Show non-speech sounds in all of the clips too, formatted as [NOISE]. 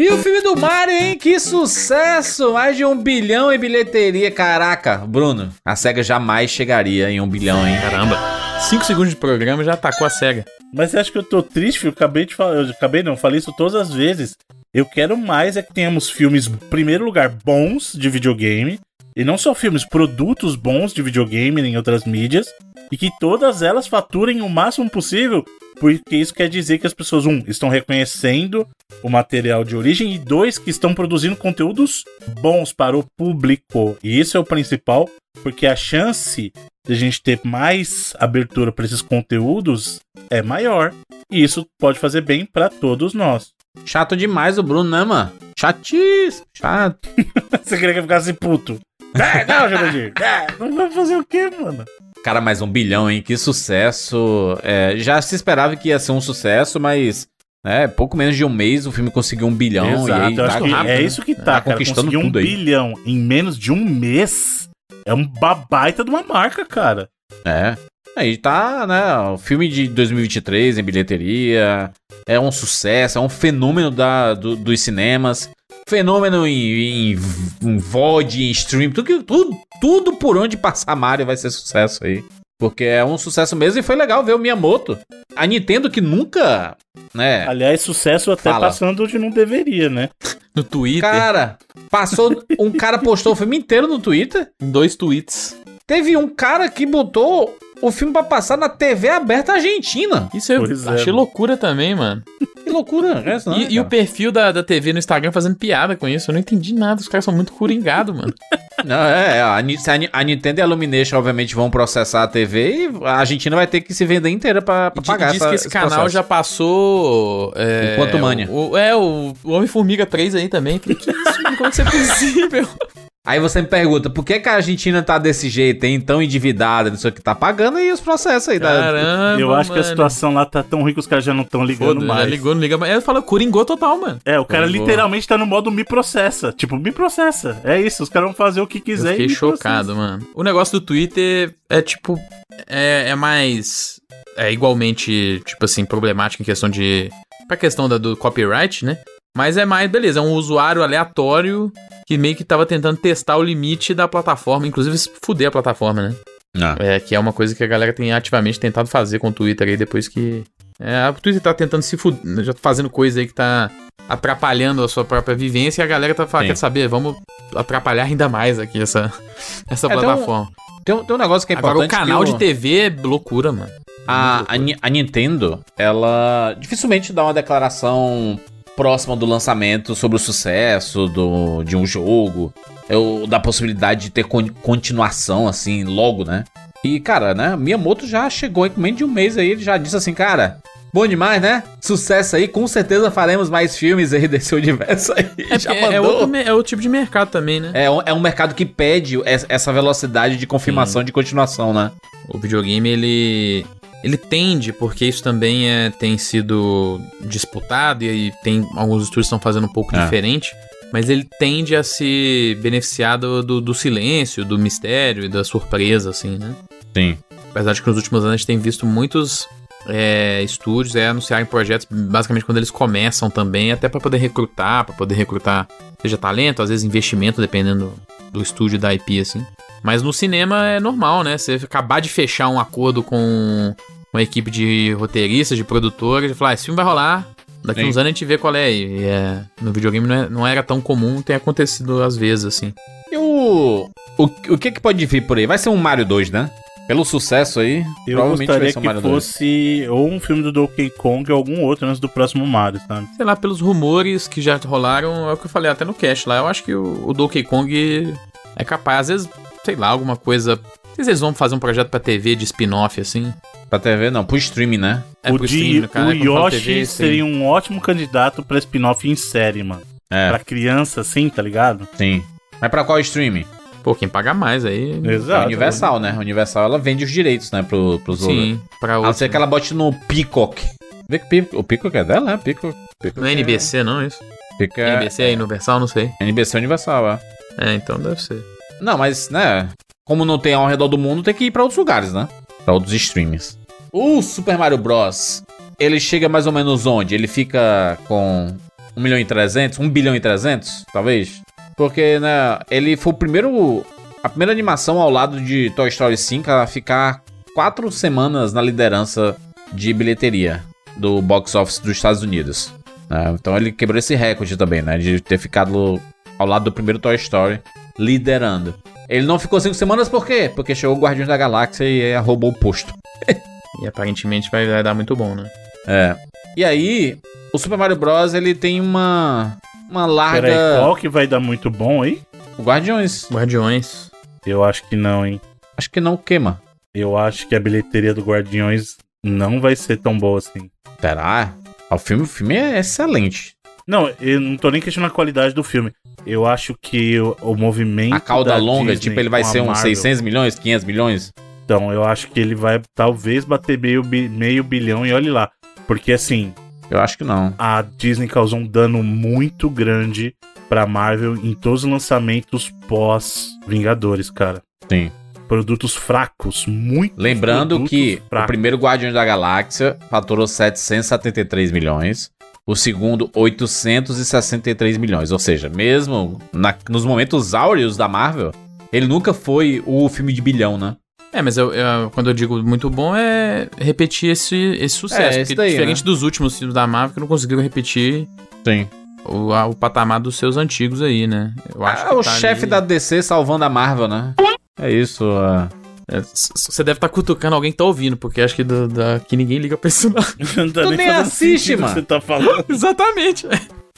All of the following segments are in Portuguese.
E o filme do Mario, hein? Que sucesso! Mais de um bilhão em bilheteria. Caraca, Bruno, a SEGA jamais chegaria em um bilhão, hein? Caramba. Cinco segundos de programa já atacou a SEGA. Mas você acha que eu tô triste? Eu acabei de falar. Eu acabei não, falei isso todas as vezes. Eu quero mais é que tenhamos filmes, em primeiro lugar, bons de videogame. E não só filmes, produtos bons de videogame em outras mídias. E que todas elas faturem o máximo possível. Porque isso quer dizer que as pessoas, um, estão reconhecendo o material de origem. E dois, que estão produzindo conteúdos bons para o público. E isso é o principal. Porque a chance de a gente ter mais abertura para esses conteúdos é maior. E isso pode fazer bem para todos nós. Chato demais o Bruno, né, mano? Chatíssimo, chato. [LAUGHS] Você queria que eu ficasse puto? É, não, Jurandir. [LAUGHS] É, não vai fazer o quê, mano? Cara, mais um bilhão, hein? Que sucesso. É, já se esperava que ia ser um sucesso, mas é, pouco menos de um mês o filme conseguiu um bilhão Exato, e aí tá que rápido, é né? isso que tá, Tá cara. conquistando um tudo aí. bilhão em menos de um mês é um babaita de uma marca, cara. É. Aí tá, né? O filme de 2023 em bilheteria. É um sucesso, é um fenômeno da, do- dos cinemas. Fenômeno em, em, em VOD, em stream. Tudo, que- tudo, tudo por onde passar Mario vai ser sucesso aí. Porque é um sucesso mesmo e foi legal ver o Miyamoto. A Nintendo que nunca, né? Aliás, sucesso até Fala. passando onde não deveria, né? [LAUGHS] No Twitter, Cara, passou. Um cara postou o filme inteiro no Twitter. em dois tweets. Teve um cara que botou o filme pra passar na TV aberta argentina. Isso eu Pois é, achei mano. loucura também, mano. Que loucura, é essa, não, E, e o perfil da, da TV no Instagram fazendo piada com isso. Eu não entendi nada. Os caras são muito coringados, mano. [LAUGHS] Não, é, é, a, a, Ni- a Nintendo e a Illumination, obviamente, vão processar a TV e a Argentina vai ter que se vender inteira pra, pra E pagar diz essa, que esse canal processo. já passou. É, O Quantumania. O, é, o, o Homem-Formiga 3 aí também. Que isso, mano? Como que isso é possível? [LAUGHS] Aí você me pergunta, por que, que a Argentina tá desse jeito, hein? Tão endividada, não sei o que, tá pagando aí os processos aí da. Caramba. eu acho que a mano. situação lá tá tão ruim que os caras já não estão ligando Foda, já mais. ligou, não liga mais. Eu falo, coringou total, mano. É, o cara Ligou. literalmente tá no modo me processa. Tipo, me processa. É isso, os caras vão fazer o que Eu quiser fiquei e chocado, mano. O negócio do Twitter é tipo. É, é mais. É igualmente, tipo assim, problemático em questão de. Pra questão da, do copyright, né? Mas é mais, beleza, é um usuário aleatório que meio que tava tentando testar o limite da plataforma, inclusive fuder a plataforma, né? Não. É, que é uma coisa que a galera tem ativamente tentado fazer com o Twitter aí depois que. É, o Twitter tá tentando se fuder, já tá fazendo coisa aí que tá atrapalhando a sua própria vivência e a galera tá falando, Sim. quer saber, vamos atrapalhar ainda mais aqui essa, [LAUGHS] essa É, plataforma. Tem, um- tem um negócio que é Agora, importante. o canal que de TV é loucura, mano. A, a, a Nintendo, ela dificilmente dá uma declaração próxima do lançamento sobre o sucesso do, de um jogo, ou da possibilidade de ter con- continuação, assim, logo, né? E, cara, né, Miyamoto já chegou em menos de um mês aí, ele já disse assim, cara, bom demais, né? Sucesso aí, com certeza faremos mais filmes aí [LAUGHS] desse universo aí. É, já é, é outro, é outro tipo de mercado também, né? É um, é um mercado que pede es- essa velocidade de confirmação de continuação, né? O videogame, ele. Ele tende, porque isso também é, tem sido disputado e aí tem alguns estúdios que estão fazendo um pouco É. diferente, mas ele tende a se beneficiar do, do, do silêncio, do mistério e da surpresa, assim, né? Sim. Apesar de que nos últimos anos a gente tem visto muitos é, estúdios é, anunciarem projetos, basicamente quando eles começam também, até pra poder recrutar, pra poder recrutar, seja talento, às vezes investimento, dependendo do estúdio e da IP, assim. Mas no cinema é normal, né? Você acabar de fechar um acordo com uma equipe de roteiristas, de produtores, e falar, ah, esse filme vai rolar, daqui Sim. uns anos a gente vê qual é. E é, no videogame não, é- não era tão comum, tem acontecido às vezes, assim. E o, o. O que que pode vir por aí? Vai ser um Mario 2, né? Pelo sucesso aí, Eu provavelmente vai gostaria ser um que Mario 2. fosse ou um filme do Donkey Kong ou algum outro antes do próximo Mario, sabe? sei lá, pelos rumores que já rolaram, é o que eu falei até no cast lá. Eu acho que o, o Donkey Kong é capaz, às vezes, sei lá, alguma coisa. Não sei se eles vão fazer um projeto pra TV de spin-off, assim. Pra TV, não, pro streaming, né? É o pro de, stream, cara. o né? Quando fala Yoshi TV, seria um ótimo candidato pra spin-off em série, mano. É, Pra criança, assim, tá ligado? sim. Mas pra qual streaming? Pô, quem paga mais aí. É Exato. Universal, né? Universal, ela vende os direitos, né, pro, pros outros. Sim, pra A não ser que ela bote no Peacock. Vê que o Peacock- o é dela, né? Peacock. Peacock Não é NBC, não, isso? Fica... NBC é Universal, não sei. NBC Universal, é. É, então deve ser. Não, mas, né? Como não tem ao redor do mundo, tem que ir pra outros lugares, né? Pra outros streams. O Super Mario Bros. Ele chega mais ou menos onde? Ele fica com 1 milhão e 300, 1 bilhão e 300, talvez. Porque, né, ele foi o primeiro. A primeira animação ao lado de Toy Story 5 a ficar quatro semanas na liderança de bilheteria do box office dos Estados Unidos. né? então ele quebrou esse recorde também, né? De ter ficado ao lado do primeiro Toy Story liderando. Ele não ficou cinco semanas por quê? Porque chegou o Guardiões da Galáxia e eh, roubou o posto. [LAUGHS] E aparentemente vai, vai dar muito bom, né? É. E aí, o Super Mario Bros. ele tem uma. Uma larga. Peraí, qual que vai dar muito bom aí? O Guardiões. Guardiões. Eu acho que não, hein? Acho que não queima. Eu acho que a bilheteria do Guardiões não vai ser tão boa assim. Será? Ah, O filme, o filme é excelente. Não, eu não tô nem questionando a qualidade do filme. Eu acho que o, o movimento. A cauda da longa, Disney tipo, ele vai ser uns Marvel, 600 milhões, 500 milhões. Então, eu acho que ele vai talvez bater meio, meio bilhão e olhe lá. Porque assim, Eu acho que não. a Disney causou um dano muito grande pra Marvel em todos os lançamentos pós-Vingadores, cara. Sim. Produtos fracos, muito Lembrando que o primeiro Guardiões da Galáxia faturou 773 milhões. O segundo, 863 milhões. Ou seja, mesmo na- nos momentos áureos da Marvel, ele nunca foi o filme de bilhão, né? É, mas eu, eu- quando eu digo muito bom é repetir esse, esse sucesso. É, esse porque daí, diferente né? dos últimos filmes da Marvel, que não conseguiram repetir Sim. o, a- o patamar dos seus antigos aí, né? Eu acho Ah, que o tá chefe ali- da DC salvando a Marvel, né? É isso. ah. É, Você deve estar cutucando alguém que tá ouvindo, porque acho que do, da, que ninguém liga pra isso não. [LAUGHS] não tá Tu nem fazendo assiste, o mano. que Você tá falando. [LAUGHS] Exatamente.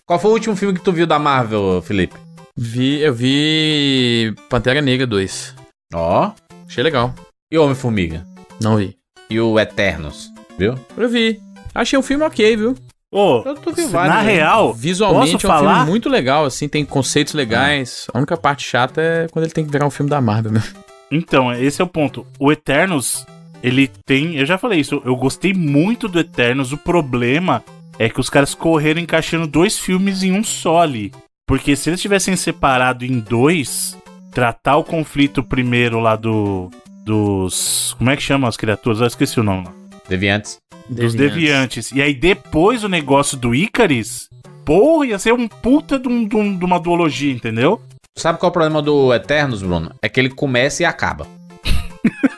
Qual foi o último filme que tu viu da Marvel, Felipe? Vi, eu vi Pantera Negra 2. Ó. Achei legal. E o Homem-Formiga? Não vi. E o Eternos? Viu? Eu vi. Achei um filme ok, viu? Ô, Eu tô vi na vários, né? real, Visualmente posso é um falar? filme muito legal, assim, tem conceitos legais. A única parte chata é quando ele tem que virar um filme da Marvel mesmo. Então, esse é o ponto. O Eternos, ele tem. Eu já falei isso, eu gostei muito do Eternos. O problema é que os caras correram encaixando dois filmes em um só ali. Porque se eles tivessem separado em dois, tratar o conflito primeiro lá do. Dos. Como é que chama as criaturas? Eu esqueci o nome. lá. Deviantes. Dos deviantes. E aí depois o negócio do Icaris. Porra, ia ser um puta de, de um- de uma duologia, entendeu? Sabe qual é o problema do Eternos, Bruno? É que ele começa e acaba.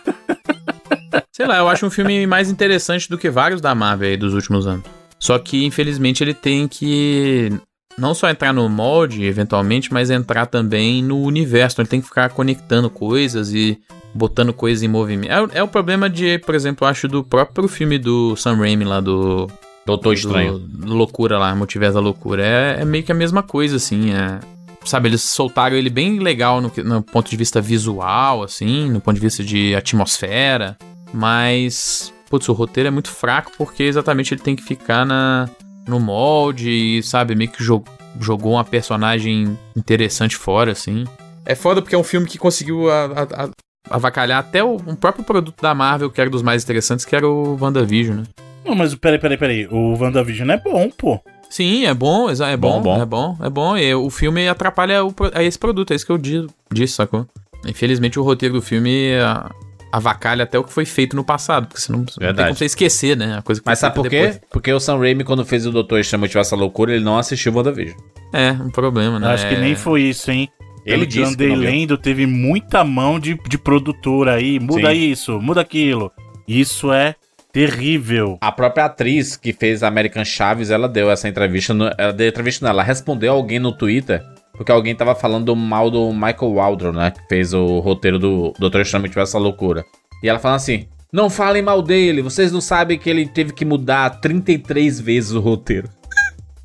[LAUGHS] Sei lá, eu acho um filme mais interessante do que vários da Marvel aí dos últimos anos. Só que, infelizmente, ele tem que não só entrar no molde, eventualmente, mas entrar também no universo. Então, ele tem que ficar conectando coisas e botando coisas em movimento. É, é o problema de, por exemplo, eu acho do próprio filme do Sam Raimi lá do... Doutor Estranho. Do, do Loucura lá, Multiverso da Loucura. É, é meio que a mesma coisa, assim, é... Sabe, eles soltaram ele bem legal no, no ponto de vista visual, assim, no ponto de vista de atmosfera, mas, putz, o roteiro é muito fraco porque exatamente ele tem que ficar na, no molde e, sabe, meio que jo- jogou uma personagem interessante fora, assim. É foda porque é um filme que conseguiu a- a- a- avacalhar até o, um próprio produto da Marvel, que era dos mais interessantes, que era o WandaVision, né? Não, mas peraí, peraí, peraí. O WandaVision é bom, pô. Sim, é bom, exa- é bom, Bom, bom. é bom, é bom. E o filme atrapalha o, a esse produto, é isso que eu di- disse, sacou? Infelizmente o roteiro do filme a- avacalha até o que foi feito no passado, porque senão não tem Verdade. como você esquecer, né? A coisa que Mas sabe por quê? Porque o Sam Raimi, quando fez o Doutor Estranho Motivar essa loucura, ele não assistiu o WandaVision. depois. É, um problema, né? Acho que nem foi isso, hein? Ele Pelo eu disse que lendo, teve muita mão de, de produtora aí. Muda Sim. isso, muda aquilo. Isso é terrível. A própria atriz que fez a American Chaves, ela deu essa entrevista. No, ela deu entrevista, não, ela respondeu alguém no Twitter, porque alguém tava falando mal do Michael Waldron, né? Que fez o roteiro do Doutor Estranho Motivar essa loucura. E ela fala assim: Não falem mal dele, vocês não sabem que ele teve que mudar 33 vezes o roteiro. [LAUGHS]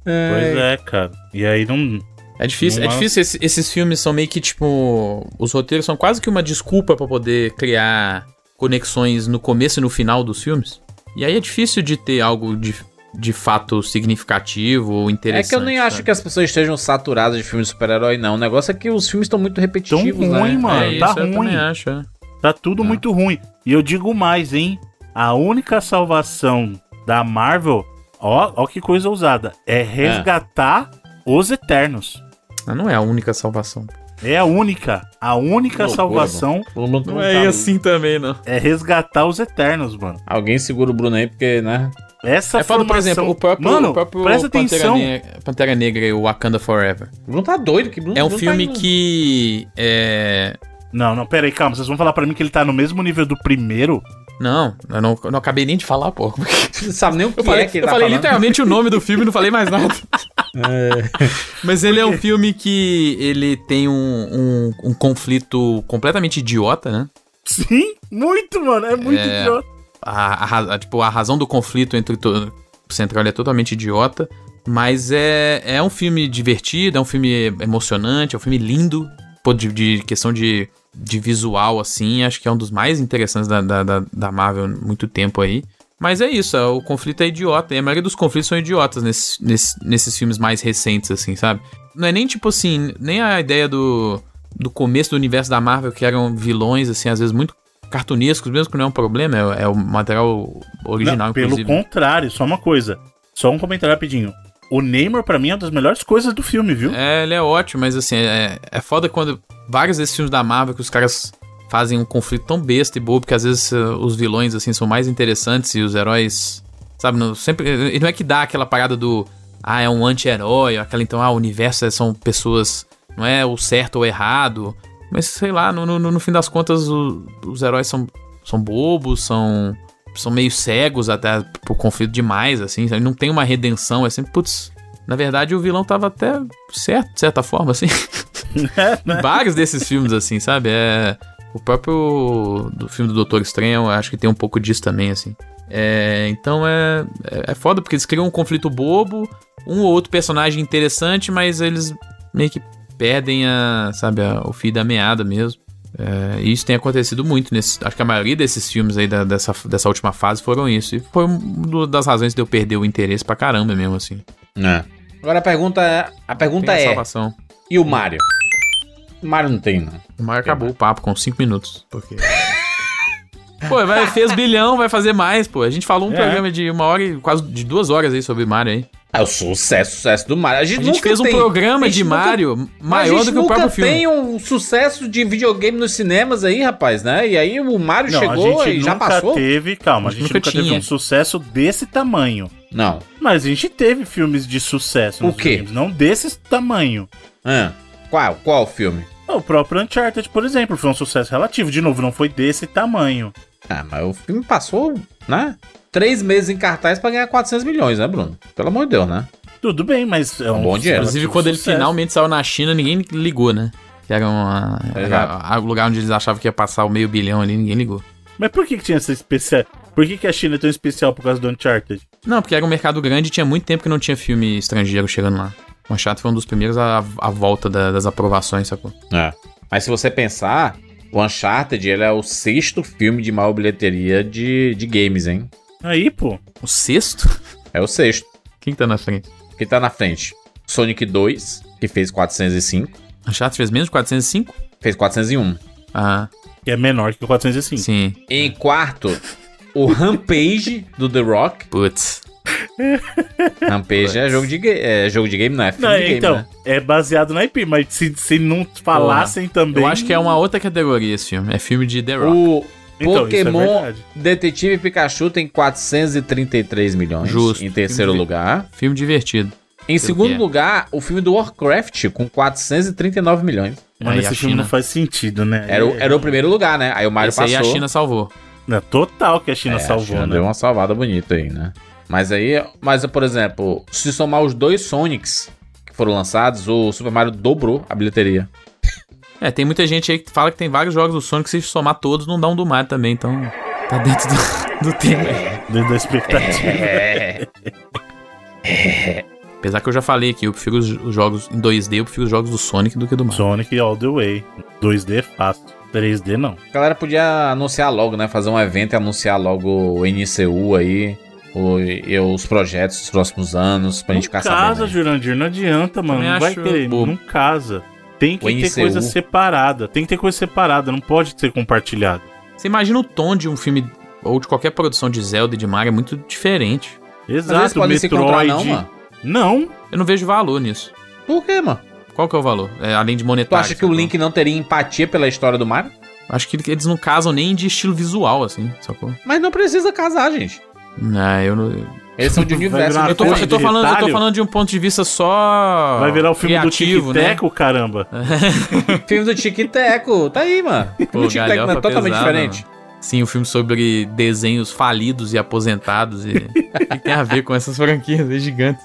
Pois é, cara. E aí não. É difícil, é Não é- difícil. Esse- esses filmes são meio que tipo. Os roteiros são quase que uma desculpa pra poder criar conexões no começo e no final dos filmes. E aí é difícil de ter algo de, de fato significativo ou É interessante. que eu nem acho sabe? que as pessoas estejam saturadas de filmes de super-herói, não. O negócio é que os filmes estão muito repetitivos, Tão ruim, né? mano. é tá isso, eu ruim. também acho. é. Tá tudo muito ruim. E eu digo mais, hein? A única salvação da Marvel, ó, ó que coisa ousada, é resgatar os Eternos. Mas não é a única salvação. É a única, a única Loucura, salvação mundo Não tá- é assim também, não. é resgatar os Eternos, mano. Alguém segura o Bruno aí, porque, né? Essa É por formação- exemplo, o próprio, Mano, o próprio presta Pantera, atenção. Ne- Pantera Negra e o Wakanda Forever. O Bruno tá doido. Que Bruno, É um Bruno filme tá que. É. Não, não, pera aí, calma. Vocês vão falar pra mim que ele tá no mesmo nível do primeiro? Não, eu não, eu não acabei nem de falar, pô. Você sabe nem o que Eu falei, é que ele eu tá falei falando. literalmente o nome do filme e não falei mais nada. [LAUGHS] [LAUGHS] Mas ele é um filme que ele tem um, um, um conflito completamente idiota, né? Sim, muito, mano. É muito É. idiota. A, a a- tipo, a razão do conflito entre to- o central é totalmente idiota. Mas é, é um filme divertido, é um filme emocionante, é um filme lindo. Pô, de, de questão de, de visual, assim, acho que é um dos mais interessantes da, da, da, da Marvel há muito tempo aí. Mas é isso, é, o conflito é idiota. E a maioria dos conflitos são idiotas nesses, nesses, nesses filmes mais recentes, assim, sabe? Não é nem tipo assim, nem a ideia do, do começo do universo da Marvel, que eram vilões, assim, às vezes muito cartunescos, mesmo que não é um problema, é, é o material original, Não, pelo inclusive. contrário, só uma coisa. Só um comentário rapidinho. O Neymar, pra mim, é uma das melhores coisas do filme, viu? É, ele é ótimo, mas assim, é, é foda quando vários desses filmes da Marvel que os caras fazem um conflito tão besta e bobo que às vezes eh, os vilões, assim, são mais interessantes e os heróis, sabe, não, sempre, e não é que dá aquela parada do, ah, é um anti-herói, aquela então, ah, o universo é- são pessoas, não é o certo ou errado, mas sei lá, no, no, no fim das contas o- os heróis são, são bobos, são, são meio cegos até por conflito demais, assim, sabe? não tem uma redenção, é sempre, putz, na verdade o vilão tava até certo, de certa forma, assim. [LAUGHS] É, né? Vários desses filmes, assim, sabe? É. O próprio do filme do Doutor Estranho, eu acho que tem um pouco disso também, assim. É, então é, é, é foda, porque eles criam um conflito bobo, um ou outro personagem interessante, mas eles meio que perdem a, sabe, a- o fio da meada mesmo. É, e isso tem acontecido muito nesse. Acho que a maioria desses filmes aí da- dessa, dessa última fase foram isso. E foi uma das razões de eu perder o interesse pra caramba mesmo, assim. É. Agora a pergunta é. A pergunta Tem a é. salvação. E o Mario? O Mario não tem, não. O Mario acabou o papo com 5 minutos. Porque. pô, vai, fez bilhão, vai fazer mais, pô. A gente falou um É. programa de uma hora e quase de duas horas aí sobre Mario aí. É o sucesso, sucesso do Mario. A gente, A gente nunca fez um tem- programa a gente de nunca- Mario maior a gente do que o nunca próprio filme. tem um sucesso de videogame nos cinemas aí, rapaz, né? E aí o Mario Não, chegou a gente e já nunca passou? teve, calma, a A gente gente nunca nunca teve um sucesso desse tamanho. Não. Mas a gente teve filmes de sucesso O nos quê? games, não desse tamanho. Ah, qual? Qual filme? O próprio Uncharted, por exemplo, foi um sucesso relativo. De novo, não foi desse tamanho. Ah, mas o filme passou, né? Três meses em cartaz pra ganhar 400 milhões, né, Bruno? Pelo amor de Deus, né? Tudo bem, mas é um bom dinheiro. Inclusive, quando ele sucesso. finalmente saiu na China, ninguém ligou, né? Que era, uma, era o lugar onde eles achavam que ia passar o meio bilhão ali, ninguém ligou. Mas por que, que tinha essa especial? Por que, que a China é tão especial por causa do Uncharted? Não, porque era um mercado grande e tinha muito tempo que não tinha filme estrangeiro chegando lá. O Uncharted foi um dos primeiros à, à volta da- das aprovações, sacou? É. Mas se você pensar, o Uncharted ele é o sexto filme de maior bilheteria de, de games, hein? Aí, pô. O sexto? É o sexto. Quem tá na frente? que tá na frente? Sonic 2, que fez 405, Uncharted fez menos de 405? fez 401. Ah, Que é menor que o 405. sim. Em quarto, o Rampage do The Rock. Putz. Rampage é jogo de, é jogo de game, não é filme Não, de game, então, né? é baseado na IP, mas se, se não falassem também. Eu acho que é uma outra categoria esse filme. É filme de The Rock. O Então, é Pokémon verdade. Detetive Pikachu tem 433 milhões Justo. em terceiro Filme lugar. Filme divertido. Em segundo é. lugar, o filme do Warcraft com 439 milhões. Aí esse a filme China- não faz sentido, né? Era, o, É- era o primeiro lugar, né? Aí o Mario Esse aí passou. a China salvou. É total que a China É, a salvou, China né? Deu uma salvada bonita aí, né? Mas aí, mas por exemplo, se somar os dois Sonics que foram lançados, o Super Mario dobrou a bilheteria. É, tem muita gente aí que fala que tem vários jogos do Sonic, se somar todos, não dá um do Mario também, então tá dentro do, do tema. Dentro da expectativa. É. [LAUGHS] Apesar que eu já falei aqui, eu prefiro os, os jogos em 2D, eu prefiro os jogos do Sonic do que do Mario. Sonic all the way. 2D é fácil. 3D não. A galera podia anunciar logo, né? Fazer um evento e anunciar logo o NCU aí. O, e os projetos dos próximos anos pra gente não ficar casa, sabendo. aí. Jurandir, não adianta, mano. Também Não vai querer. bobo. Não casa. Tem que O ter NCU. coisa separada. Tem que ter coisa separada. Não pode ser compartilhado. Você imagina o tom de um filme ou de qualquer produção de Zelda e de Mario é muito diferente. Exato, podem se encontrar, Metroid. não, mano. Não. Eu não vejo valor nisso. Por quê, mano? Qual que é o valor? É, além de Tu monetário. acha que o? Link não teria empatia pela história do Mario? Acho que eles não casam nem de estilo visual, assim, sacou? Mas não precisa casar, gente. Não, eu não. Eles são de universo. Eu tô, Coisa eu, tô de falando, eu tô falando de um ponto de vista só. Vai virar o filme criativo, do né? Tic Teco, caramba. [LAUGHS] Filme do Tic Teco. Tá aí, mano. O Tic e Teco não é totalmente pesada, diferente. Sim, um filme sobre desenhos falidos e aposentados. E... [LAUGHS] o que tem a ver com essas franquias aí gigantes?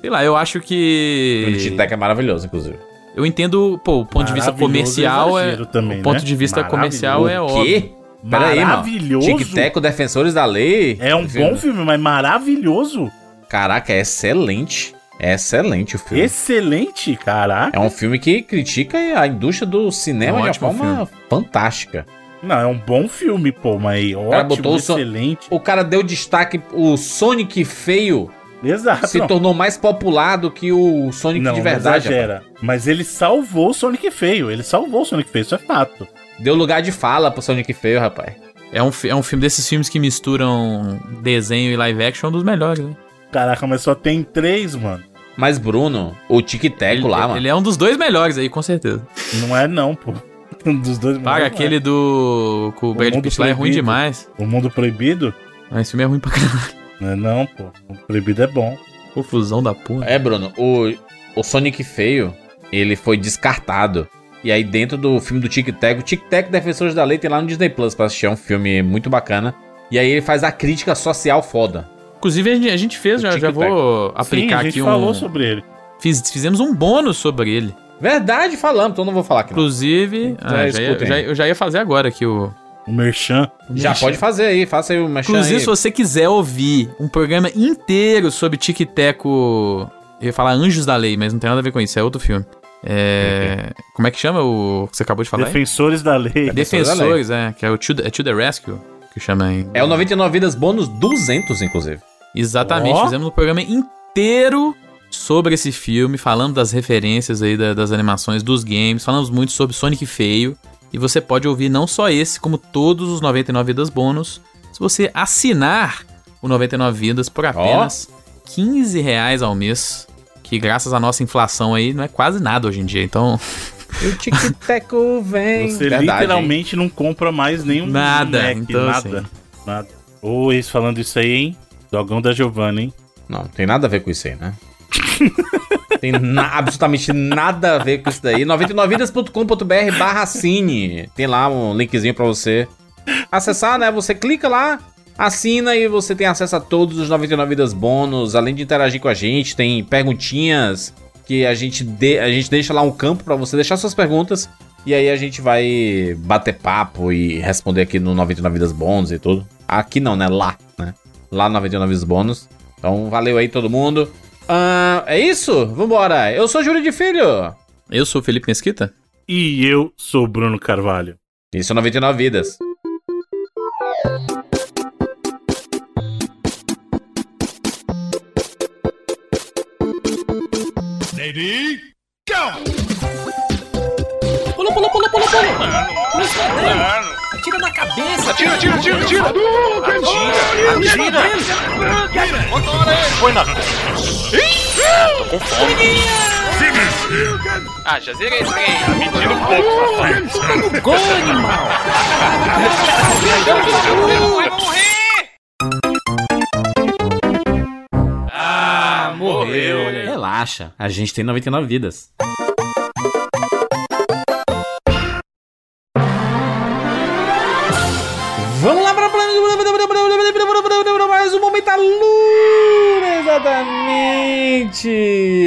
Sei lá, eu acho O filme do Tic que. Teco é maravilhoso, inclusive. Eu entendo, pô, o ponto de vista comercial é. também, o ponto né? de vista comercial é o óbvio. Quê? Pera aí, mano. Maravilhoso. Tic Teco, Defensores da Lei. É um bom filme, mas maravilhoso. Caraca, é excelente. É excelente o filme. Excelente, caraca. É um filme que critica a indústria do cinema de uma forma fantástica. Não, é um bom filme, pô, mas ótimo, botou o excelente. O cara deu destaque, o Sonic feio Exato. se não. tornou mais popular do que o Sonic não, de não verdade. rapaz. exagera. Mas ele salvou o Sonic feio. Ele salvou o Sonic feio, isso é fato. Deu lugar de fala pro Sonic feio, rapaz. É um, é um filme desses filmes que misturam desenho e live action, um dos melhores, né? Caraca, mas só tem três, mano. Mas, Bruno, o Tic Teco lá, mano. ele é um dos dois melhores aí, com certeza. Não é não, pô. [LAUGHS] Um dos dois Paga não é. aquele do. com o Brad Mundo Pitt lá é ruim demais. O Mundo Proibido? Mas esse filme é ruim pra caralho. Não é não, pô. O Mundo Proibido é bom. Confusão da porra. É, Bruno, o, o Sonic feio, ele foi descartado. E aí, dentro do filme do Tic Teco, Tic Teco Defensores da Lei tem lá no Disney Plus pra assistir. É um filme muito bacana. E aí, ele faz a crítica social foda. Inclusive, a gente, fez, já, já vou aplicar Sim, a gente aqui falou um. sobre ele. Fiz- fizemos um bônus sobre ele. Verdade, falamos, então não vou falar aqui. Não. Inclusive. Já ah, já ia- já- eu já ia fazer agora aqui o. O Merchan. Já pode fazer aí, faça aí o mexer Inclusive, aí. se você quiser ouvir um programa inteiro sobre Tic e Teco. Eu ia falar Anjos da Lei, mas não tem nada a ver com isso, é outro filme. É. Como é que chama o que você acabou de falar? aí? Defensores da Lei. Defensores da Defensores, é, que é o To the, é To the Rescue, que chama em. É o 99 Vidas Bônus 200, inclusive. Exatamente, Ó. fizemos um programa inteiro sobre esse filme, falando das referências aí da- das animações dos games, falamos muito sobre Sonic Feio, e você pode ouvir não só esse, como todos os 99 vidas bônus, se você assinar o 99 vidas por apenas 15 reais ao mês, que graças à nossa inflação aí não é quase nada hoje em dia, então E o Tic Teco vem. Você Verdade, hein? literalmente não compra mais nenhum Nada, Mac, então, nada. assim. Nada. Ô, ex falando isso aí, hein? Dogão da Giovanna, hein? Não, tem nada a ver com isso aí, né? [LAUGHS] tem na- absolutamente nada a ver com isso daí. 99vidas.com.br barra cine. Tem lá um linkzinho pra você acessar, né? Você clica lá, assina e você tem acesso a todos os 99 vidas bônus. Além de interagir com a gente, tem perguntinhas que a gente, de, a gente deixa lá um campo pra você deixar suas perguntas. E aí a gente vai bater papo e responder aqui no 99 vidas bônus e tudo. Aqui não, né? Lá, né? Lá no 99 vidas bônus. Então, valeu aí todo mundo. Ah, é isso? Vambora. Eu sou Júlio de Filho. eu sou o Felipe Mesquita. E eu sou o Bruno Carvalho. Isso é 99 vidas. Pula, pula, pula, pula, pula. Quadril. Atira na cabeça. Atira, atira, atira, atira! Atira! Atira! Põe na. Tô com fome. Ah, já zerei esse trem. Tá mentindo um pouco, safado. Gol, animal. Vai morrer! Ah, morreu. Relaxa, a gente tem 99 vidas. Vamos lá para mais um momento Alura, exatamente.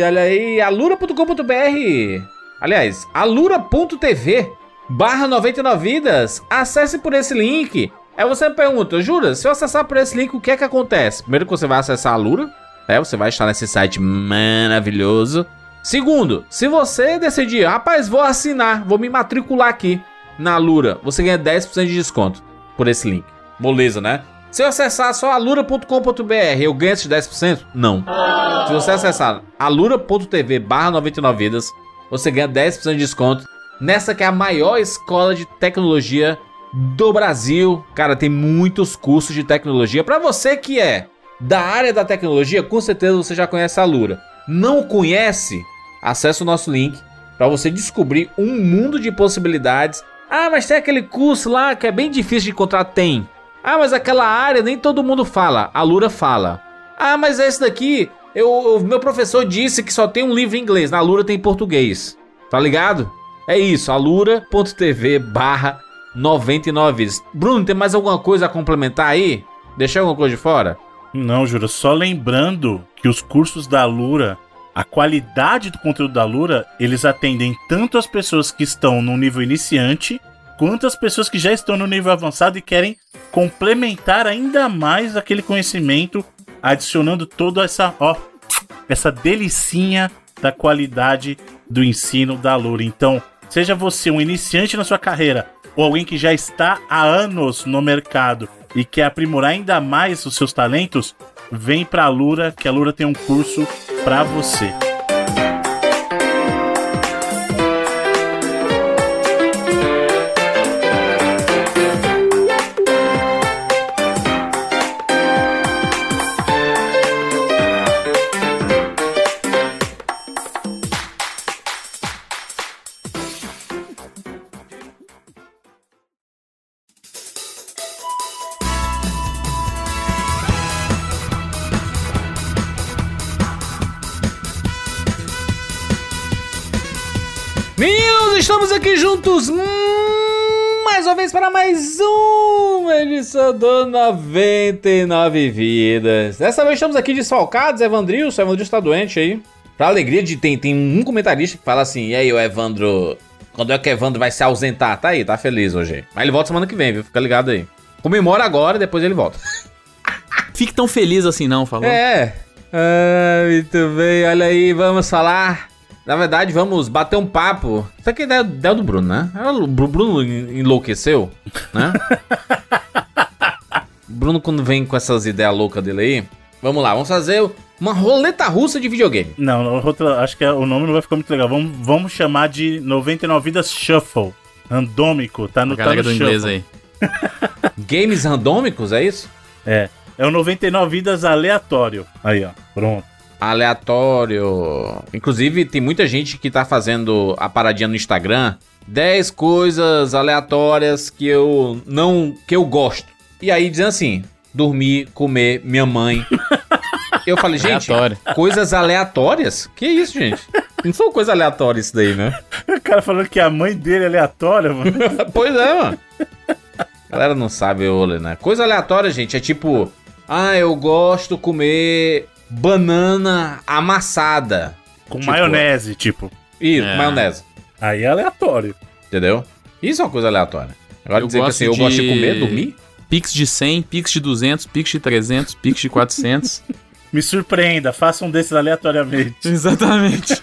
Olha aí, alura.com.br. Aliás, alura.tv barra 99 vidas. Acesse por esse link. Aí você me pergunta, Jura, se eu acessar por esse link, o que é que acontece? Primeiro que você vai acessar a Alura, é, você vai estar nesse site maravilhoso. Segundo, se você decidir, rapaz, vou assinar, vou me matricular aqui na Lura, você ganha 10% de desconto por esse link. Moleza, né? Se eu acessar só alura.com.br, eu ganho esses 10%? Não. Se você acessar alura.tv barra 99 vidas, você ganha 10% de desconto nessa que é a maior escola de tecnologia do Brasil. Cara, tem muitos cursos de tecnologia. Para você que é da área da tecnologia, com certeza você já conhece a Alura. Não conhece? Acesse o nosso link para você descobrir um mundo de possibilidades. Ah, mas tem aquele curso lá que é bem difícil de encontrar? Tem. Ah, mas aquela área nem todo mundo fala. A Alura fala. Ah, mas esse daqui, eu, meu professor disse que só tem um livro em inglês, na Lura tem em português. Tá ligado? É isso, alura.tv barra 99 vezes. Bruno, tem mais alguma coisa a complementar aí? Deixei alguma coisa de fora? Não, Jura, só lembrando que os cursos da Lura, a qualidade do conteúdo da Lura, eles atendem tanto as pessoas que estão no nível iniciante, quanto as pessoas que já estão no nível avançado e querem complementar ainda mais aquele conhecimento, adicionando toda essa, ó, essa delicinha da qualidade do ensino da Lura. Então, seja você um iniciante na sua carreira ou alguém que já está há anos no mercado e quer aprimorar ainda mais os seus talentos, vem pra Lura, que a Lura tem um curso pra você. Aqui juntos mais uma vez para mais uma edição do 99 Vidas. Dessa vez estamos aqui desfalcados, Evandrilson. O Evandrilson tá doente aí. Pra alegria de. Tem, tem um comentarista que fala assim: e aí, o Evandro. Quando é que o Evandro vai se ausentar? Tá aí, tá feliz hoje. Mas ele volta semana que vem, viu? Fica ligado aí. Comemora agora, depois ele volta. [LAUGHS] Fique tão feliz assim, não, falou. É. Ah, muito bem, olha aí, vamos falar. Na verdade, vamos bater um papo. Isso aqui é ideia, ideia do Bruno, né? É, O Bru- Bruno en- enlouqueceu, né? [LAUGHS] Bruno, quando vem com essas ideias loucas dele aí, vamos lá, vamos fazer uma roleta russa de videogame. Não, outra, acho que é- o nome não vai ficar muito legal. Vamos, vamos chamar de 99 Vidas Shuffle. Randômico, tá no, A tá no do inglês aí. [LAUGHS] Games randômicos, é isso? É. É o 99 Vidas aleatório. Aí, ó. Pronto. Aleatório. Inclusive, tem muita gente que tá fazendo a paradinha no Instagram. 10 coisas aleatórias que eu não. que eu gosto. E aí dizendo assim: dormir, comer, minha mãe. [LAUGHS] Eu falei, gente, Aleatório. coisas aleatórias? Que isso, gente? Não são coisas aleatórias isso daí, né? O cara falando que a mãe dele é aleatória, mano. [LAUGHS] pois é, mano. A galera não sabe o rolê, né? Coisa aleatória, gente, é tipo... Ah, eu gosto comer banana amassada. Com Tipo, maionese, tipo. Isso, É. maionese. Aí é aleatório. Entendeu? Isso é uma coisa aleatória. Agora Eu dizer que gosto assim, eu de- gosto de comer, dormir... Pix de 100, Pix de 200, Pix de 300, Pix de 400. [LAUGHS] Me surpreenda, faça um desses aleatoriamente. Exatamente.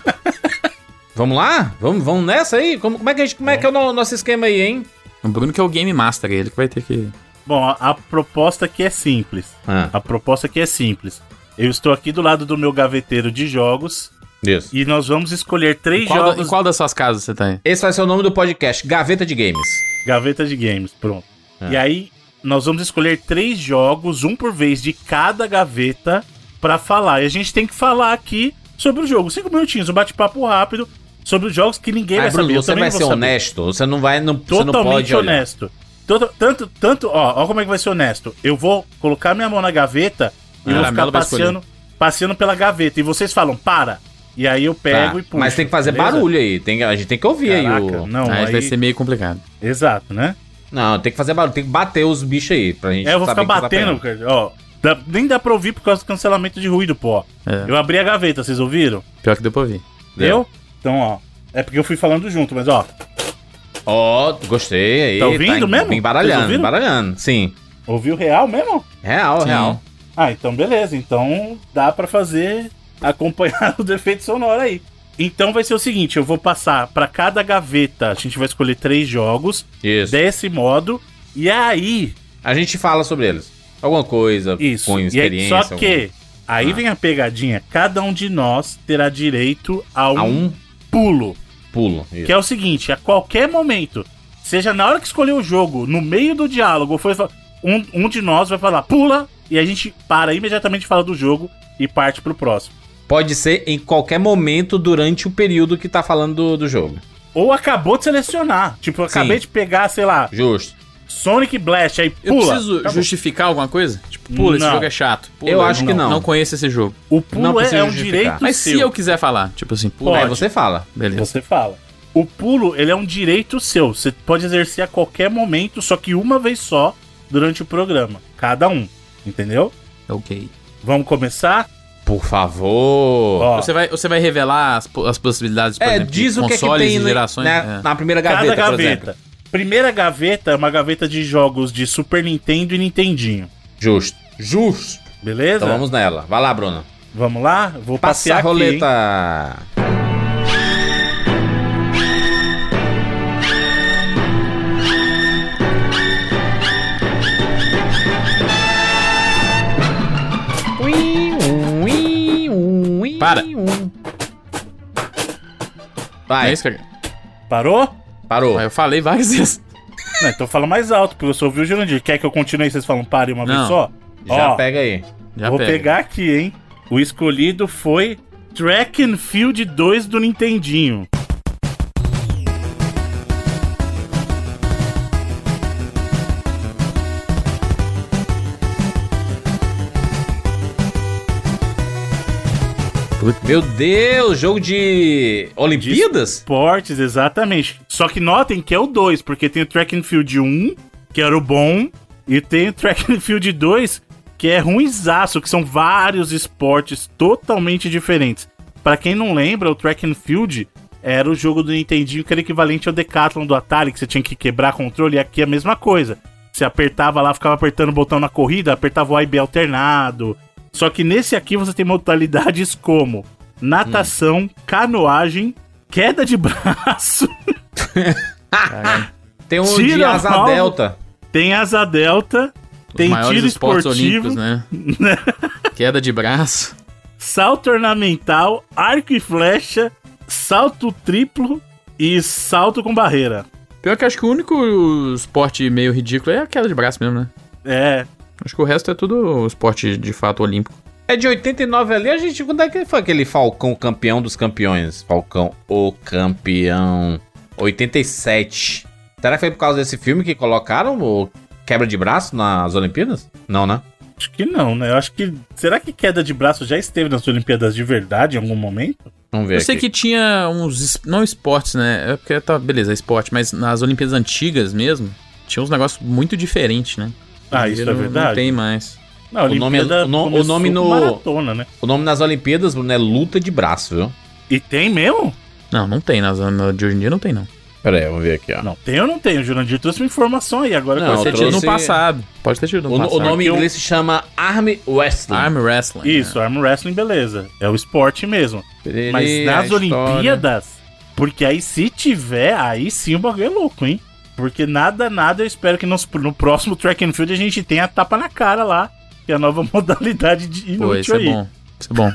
[LAUGHS] Vamos lá? Vamos, vamos nessa aí? Como, como é que, a gente, como é, que é o no- nosso esquema aí, hein? O Bruno que é o Game Master, ele que vai ter que... Bom, a, a proposta aqui é simples. Ah, A proposta aqui é simples. Eu estou aqui do lado do meu gaveteiro de jogos isso. e nós vamos escolher três Qual, da- jogos. em qual das suas casas você tá aí? Esse vai ser o nome do podcast, Gaveta de Games. Gaveta de games, pronto. É. E aí, nós vamos escolher três jogos, um por vez de cada gaveta, pra falar. E a gente tem que falar aqui sobre o jogo. Cinco minutinhos, um bate-papo rápido sobre os jogos que ninguém Ah, vai Bruno, saber. Eu você vai ser saber. honesto? Você não vai... Não, você não Totalmente pode olhar. honesto. Todo- tanto, tanto, ó, ó como é que vai ser honesto. Eu vou colocar minha mão na gaveta e Ah, vou ficar passeando, passeando pela gaveta. E vocês falam, para. E aí eu Tá, pego e puxo. Mas tem que fazer beleza? barulho aí. Tem, a gente tem que ouvir aí Caraca, o... não, aí aí... vai ser meio complicado. Exato, né? Não, tem que fazer barulho, tem que bater os bichos aí pra gente É, eu vou saber ficar que tá batendo, cara. Ó, dá- nem dá pra ouvir por causa do cancelamento de ruído, pô. É, Eu abri a gaveta, vocês ouviram? pior que deu pra ouvir. Deu? Então, ó. É porque eu fui falando junto, mas ó. Ó, gostei aí. Tá ouvindo em- mesmo? Embaralhando, embaralhando. Sim. Ouviu real mesmo? Real, Sim. real. Ah, então beleza. Então dá pra fazer acompanhar [LAUGHS] o defeito sonoro aí. Então vai ser o seguinte, eu vou passar pra cada gaveta, a gente vai escolher três jogos Isso. desse modo e aí, A gente fala sobre eles. Alguma coisa isso. com E aí- experiência. só que aí Ah. vem a pegadinha, cada um de nós terá direito a um, a um pulo, pulo. Isso. que é o seguinte, a qualquer momento, seja na hora que escolher o jogo, no meio do diálogo, foi um, um de nós vai falar pula e a gente para imediatamente fala do jogo e parte pro próximo. Pode ser em qualquer momento durante o período que tá falando do, do jogo. Ou acabou de selecionar. Tipo, eu acabei de pegar, sei lá, Justo. Sonic Blast, aí Eu pula. preciso Acabou. justificar alguma coisa? Tipo, pula, esse Não. jogo é chato. Pula, Eu acho que não. Não conheço esse jogo. O Não pulo é, é um direito Mas seu. se eu quiser falar, tipo assim, pula, Aí você fala. beleza. Você fala. O pulo, ele é um direito seu. Você pode exercer a qualquer momento, só que uma vez só durante o programa. Cada um. Entendeu? Ok. Vamos começar? Por favor. Ó, Você vai, você vai revelar as, as possibilidades, por é, exemplo, de diz o que é que consoles tem e gerações? na, É. na primeira cada gaveta, por gaveta. exemplo. Primeira gaveta é uma gaveta de jogos de Super Nintendo e Nintendinho. Justo. Justo. Beleza? Então vamos nela. Vai lá, Bruno. Vamos lá? Vou Passa passear a aqui, Para. Vai, É isso, cara? Parou? parou. Ah, Eu falei várias [LAUGHS] vezes. Não, então fala mais alto, porque eu só ouvi o Jurandir. Quer que eu continue e vocês falam pare uma vez Não. só? Já Ó, pega aí. Já vou pega. pegar aqui, hein? O escolhido foi Track and Field 2 do Nintendinho. Meu Deus, jogo de Olimpíadas? Esportes, exatamente. Só que notem que é o 2, porque tem o Track and Field 1, que era o bom, e tem o Track and Field 2, que é ruinzaço, que são vários esportes totalmente diferentes. Pra quem não lembra, o Track and Field era o jogo do Nintendinho que era equivalente ao Decathlon do Atari, que você tinha que quebrar controle, e aqui é a mesma coisa. Você apertava lá, ficava apertando o botão na corrida, apertava o A e B alternado. Só que nesse aqui você tem modalidades como natação, canoagem, queda de [LAUGHS] braço, Tem um de asa mal. delta. tem asa delta, Os tem maiores tiro esportes esportivo, olímpicos, né? [LAUGHS] Queda de braço. salto ornamental, arco e flecha, salto triplo e salto com barreira. Pior que acho que o único esporte meio ridículo é a queda de braço mesmo, né? É, Acho que o resto é tudo esporte de fato olímpico. É de 89 ali, a gente. Quando é que foi aquele Falcão campeão dos campeões? Falcão, o campeão. 87. Será que foi por causa desse filme que colocaram o quebra de braço nas Olimpíadas? Não, né? acho que não, né? Eu acho que. Será que queda de braço já esteve nas Olimpíadas de verdade em algum momento? Vamos ver Eu sei aqui. que tinha uns. Não esportes, né? É porque tá. Beleza, é esporte, mas nas Olimpíadas antigas mesmo, tinha uns negócios muito diferentes, né? Ah, isso é verdade. Não tem mais. Não, O nome é- Olimpíada o no- o nome no- maratona, né? O nome nas Olimpíadas, Bruno, é luta de braço, viu? E tem mesmo? Não, não tem. Nas, na de hoje em dia não tem, não. Pera aí, vamos ver aqui, ó. Não, tem ou não tem? O Jurandir trouxe uma informação aí, agora Não, Pode ter tido no passado. Pode ter tido no O, passado. o nome em eu- inglês se chama Arm Wrestling. Arm Wrestling. Isso, arm wrestling, beleza. É o esporte mesmo. Mas nas história- Olimpíadas, porque aí se tiver, aí sim o bagulho é louco, hein? Porque nada, nada, eu espero que nos- no próximo track and field a gente tenha a tapa na cara lá, que é a nova [LAUGHS] modalidade de Pô, isso inútil é aí. bom. Isso é bom.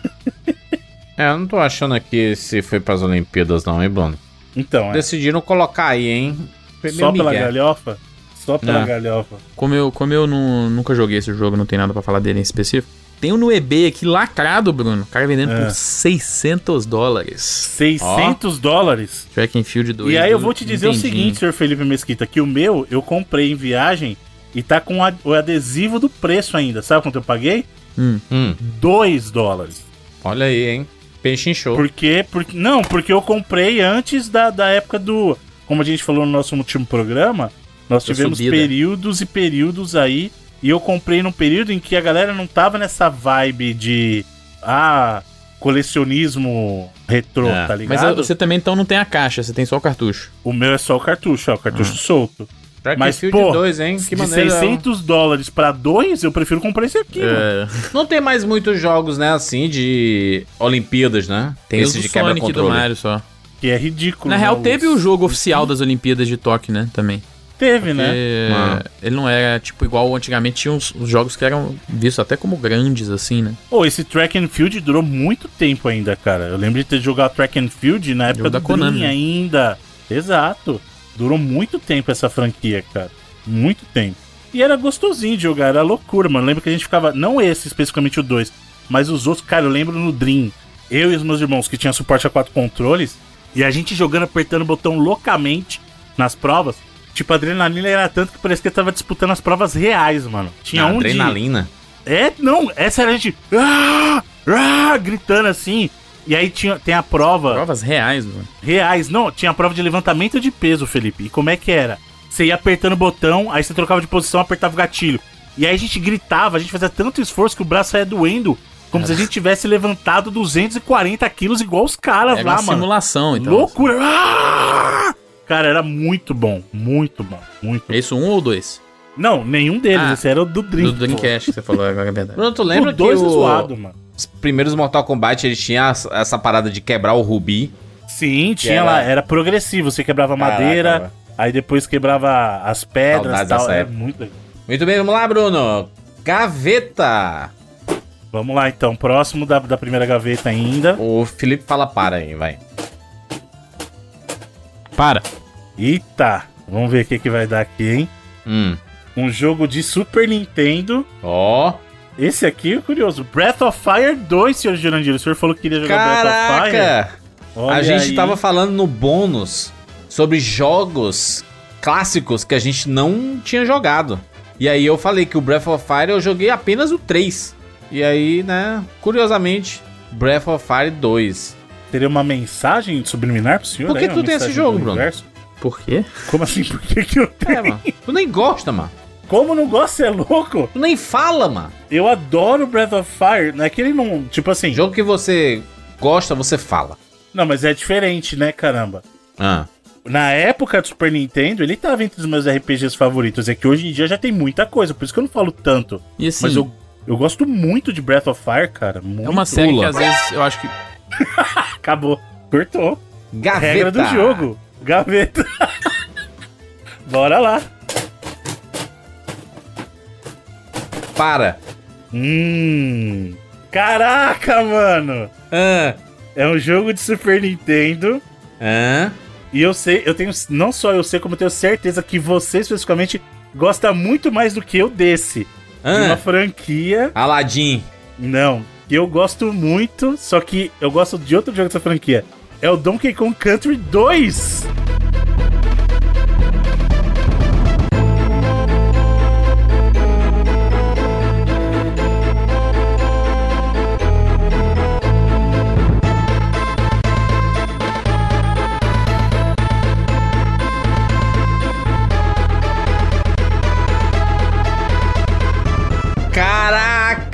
É, eu não tô achando aqui se foi pras Olimpíadas, não, hein, Bruno? Então, é. Decidiram colocar aí, hein? Foi Só meio pela galhofa? Só pela É. galhofa. Como eu, como eu não- nunca joguei esse jogo, não tem nada pra falar dele em específico. Tem um no eBay aqui lacrado, Bruno. O cara vendendo É. por 600 dólares. 600 dólares. Track and Field 2. E aí eu vou te dizer o seguinte, senhor Felipe Mesquita, que o meu eu comprei em viagem e tá com o adesivo do preço ainda. Sabe quanto eu paguei? Hum. Hum, 2 dólares. olha aí, hein? Peixe show. Por quê? Porque, não, porque eu comprei antes da, da época do. Como a gente falou no nosso último programa, nós tivemos subida. períodos e períodos aí. E eu comprei num período em que a galera não tava nessa vibe de. Ah, colecionismo retrô, É. tá Mas ligado? você também então não tem a caixa, você tem só o cartucho. O meu é só o cartucho, ó, o cartucho Ah. solto. Track Mas, pô, 2, hein? Que de maneiro. 600 dólares pra 2, eu prefiro comprar esse aqui, mano. É, Não tem mais muitos jogos, né, assim, de Olimpíadas, né? tem Esse de Sonic e do quebra-controle. Mario só. Que é ridículo. Na né, real, teve o jogo oficial das Olimpíadas de Tóquio, né? Também. Teve, né? Porque Ah. Ele não era, tipo, igual antigamente tinha uns, os jogos que eram vistos até como grandes, assim, né? Pô, esse Track and Field durou muito tempo ainda, cara. Eu lembro de ter jogado Track and Field na época Jogo da do Konami, Dream né? ainda. Exato. Durou muito tempo essa franquia, cara. Muito tempo. E era gostosinho de jogar, era loucura, mano. Lembro que a gente ficava, não esse especificamente o 2, mas os outros, cara, eu lembro no Dream, eu e os meus irmãos que tinham suporte a quatro controles, e a gente jogando, apertando o botão loucamente nas provas. Tipo, a adrenalina era tanto que parecia que tava disputando as provas reais, mano. Tinha um de... adrenalina. É, não, essa era a gente ah, ah, gritando assim. E aí tinha, tem a prova Provas reais, mano. reais. Não, tinha a prova de levantamento de peso, Felipe. E como é que era? Você ia apertando o botão, aí você trocava de posição, apertava o gatilho. E aí a gente gritava, a gente fazia tanto esforço que o braço saia doendo, como se a gente tivesse levantado 240 quilos igual os caras É lá, uma mano. simulação, então. Loucura! Ah! Cara, era muito bom, muito bom, muito bom. É isso um ou dois? Não, nenhum deles, Ah, esse era o do Dream. Do Dreamcast que você falou agora, é verdade. [LAUGHS] Bruno, tu Lembra o 2 que é o- zoado, mano. os primeiros Mortal Kombat eles tinham essa parada de quebrar o rubi? Sim, tinha era- lá, era progressivo. Você quebrava Caraca, madeira, mano. aí depois quebrava as pedras e tal. dessa É muito legal. Muito bem, vamos lá, Bruno. Gaveta. Vamos lá então, próximo da, da primeira gaveta ainda. O Felipe fala para aí, vai. Para. Eita, vamos ver o que, que vai dar aqui, hein? Hum. Um jogo de Super Nintendo. Ó. Esse aqui é curioso. Breath of Fire 2, senhor Jurandir. O senhor falou que queria jogar Breath of Fire. Caraca! Olha a gente aí. tava falando no bônus sobre jogos clássicos que a gente não tinha jogado. E aí eu falei que o Breath of Fire eu joguei apenas o 3. E aí, né, curiosamente, Breath of Fire 2. Teria uma mensagem subliminar pro senhor? Por que aí, tu tem esse jogo, Bruno? universo? Por quê? Como assim? Por que, que eu tenho? É, mano. Tu nem gosta, mano. Como não gosta, é louco? Tu nem fala, mano. Eu adoro Breath of Fire. Não é que ele não. Tipo assim. Jogo que você gosta, você fala. Não, mas é diferente, né, caramba? Ah. Na época do Super Nintendo, ele tava entre os meus RPGs favoritos. É que hoje em dia já tem muita coisa, por isso que eu não falo tanto. E assim, Mas eu, eu gosto muito de Breath of Fire, cara. Muito. é uma série Pula. que às vezes eu acho que. [LAUGHS] Acabou. Cortou. Gaveta. Regra do jogo. Gaveta. [LAUGHS] Bora lá. Para. Hum. Caraca, mano. Ah. É um jogo de Super Nintendo. Ah. E eu sei, eu tenho. Não só eu sei, como eu tenho certeza que você especificamente gosta muito mais do que eu desse. De uma Ah. franquia. Aladdin. Não. Que eu gosto muito, só que eu gosto de outro jogo dessa franquia. É o Donkey Kong Country 2.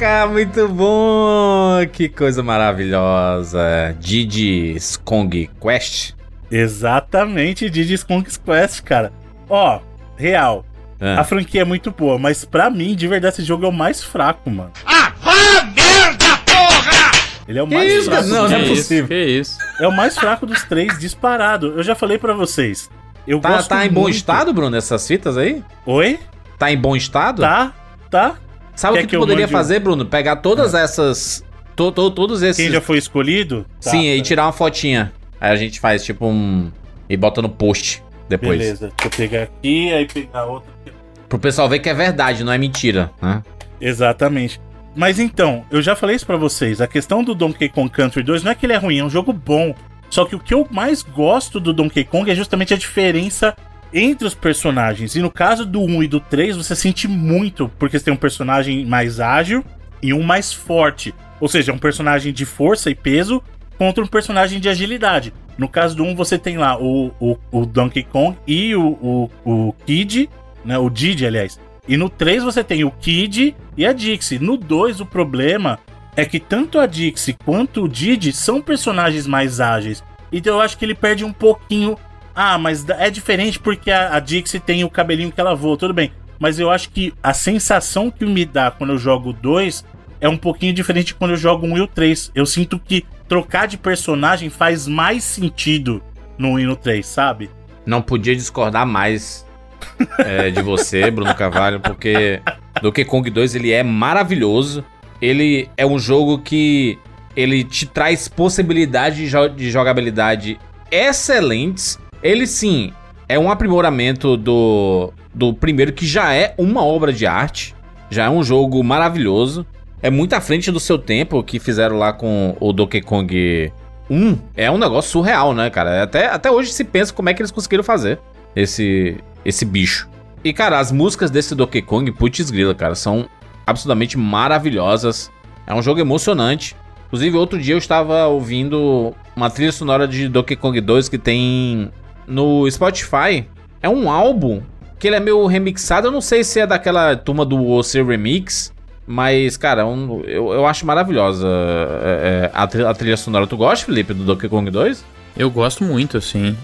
Caraca, muito bom! Que coisa maravilhosa. Didi's Kong Quest. Exatamente, Diddy's Kong's Quest, cara. Ó, real. Ah. A franquia é muito boa, mas pra mim, de verdade, esse jogo é o mais fraco, mano. Ah, vá merda, porra! Ele é o Que mais isso, fraco. não, não é isso, possível. que isso. É o mais fraco dos três, disparado. Eu já falei pra vocês. Eu Tá, gosto tá em bom muito- estado, Bruno, essas fitas aí? Oi? Tá em bom estado? Tá, tá. Sabe o que, que tu poderia mande fazer, Bruno? Pegar todas essas. to- to- todos esses. Quem já foi escolhido? Tá, Sim, aí pera- tirar uma fotinha. Aí a gente faz tipo um. E bota no post depois. Beleza, deixa eu pegar aqui, aí pegar outra aqui. Pro pessoal ver que é verdade, não é mentira, né? Exatamente. Mas então, eu já falei isso pra vocês. A questão do Donkey Kong Country 2 não é que ele é ruim, é um jogo bom. Só que o que eu mais gosto do Donkey Kong é justamente a diferença entre os personagens. E no caso do 1 e do 3, você sente muito, porque você tem um personagem mais ágil e um mais forte. Ou seja, um personagem de força e peso contra um personagem de agilidade. No caso do 1, você tem lá o, o, o Donkey Kong e o, o, o Kid, né? O Didi, aliás. E no 3 você tem o Kid e a Dixie. No 2, o problema é que tanto a Dixie quanto o Didi são personagens mais ágeis. Então eu acho que ele perde um pouquinho. Ah, mas é diferente porque a, a Dixie tem o cabelinho que ela voa, tudo bem. Mas eu acho que a sensação que me dá quando eu jogo 2 é um pouquinho diferente de quando eu jogo o 1 e o 3. Eu sinto que trocar de personagem faz mais sentido no 1 e no 3, sabe? Não podia discordar mais é, de você, [LAUGHS] Bruno Carvalho, porque Donkey Kong 2 ele é maravilhoso. Ele é um jogo que ele te traz possibilidades de, jo- de jogabilidade excelentes. Ele sim é um aprimoramento do, do primeiro, que já é uma obra de arte. Já é um jogo maravilhoso. É muito à frente do seu tempo que fizeram lá com o Donkey Kong 1. É um negócio surreal, né, cara? Até, até hoje se pensa como é que eles conseguiram fazer esse, esse bicho. E, cara, as músicas desse Donkey Kong, putz grila, cara, são absolutamente maravilhosas. É um jogo emocionante. Inclusive, outro dia eu estava ouvindo uma trilha sonora de Donkey Kong 2 que tem no Spotify. É um álbum que ele é meio remixado. Eu não sei se é daquela turma do OC Remix. Mas, cara, um, eu, eu acho maravilhosa é, é, a, trilha, a trilha sonora. Tu gosta, Felipe, do Donkey Kong 2? Eu gosto muito, assim.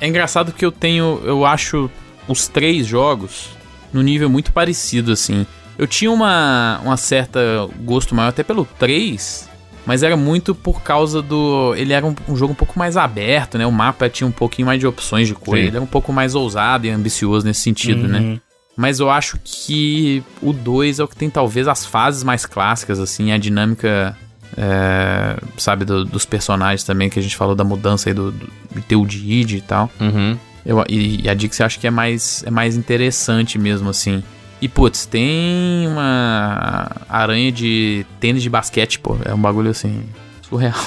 É engraçado que eu tenho, eu acho os três jogos no nível muito parecido, assim. Eu tinha uma, uma certa gosto maior até pelo 3, mas era muito por causa do. Ele era um, um jogo um pouco mais aberto, né? O mapa tinha um pouquinho mais de opções de cor. Sim. Ele era um pouco mais ousado e ambicioso nesse sentido, né? Uhum. Mas eu acho que o 2 é o que tem talvez as fases mais clássicas, assim, a dinâmica, é, sabe, do- dos personagens também, que a gente falou da mudança aí do, do, Didi e tal. Uhum. Eu, e, e a Dix eu acho que é mais, é mais interessante mesmo, assim. E, putz, tem uma aranha de tênis de basquete, pô. É um bagulho, assim, surreal. [LAUGHS]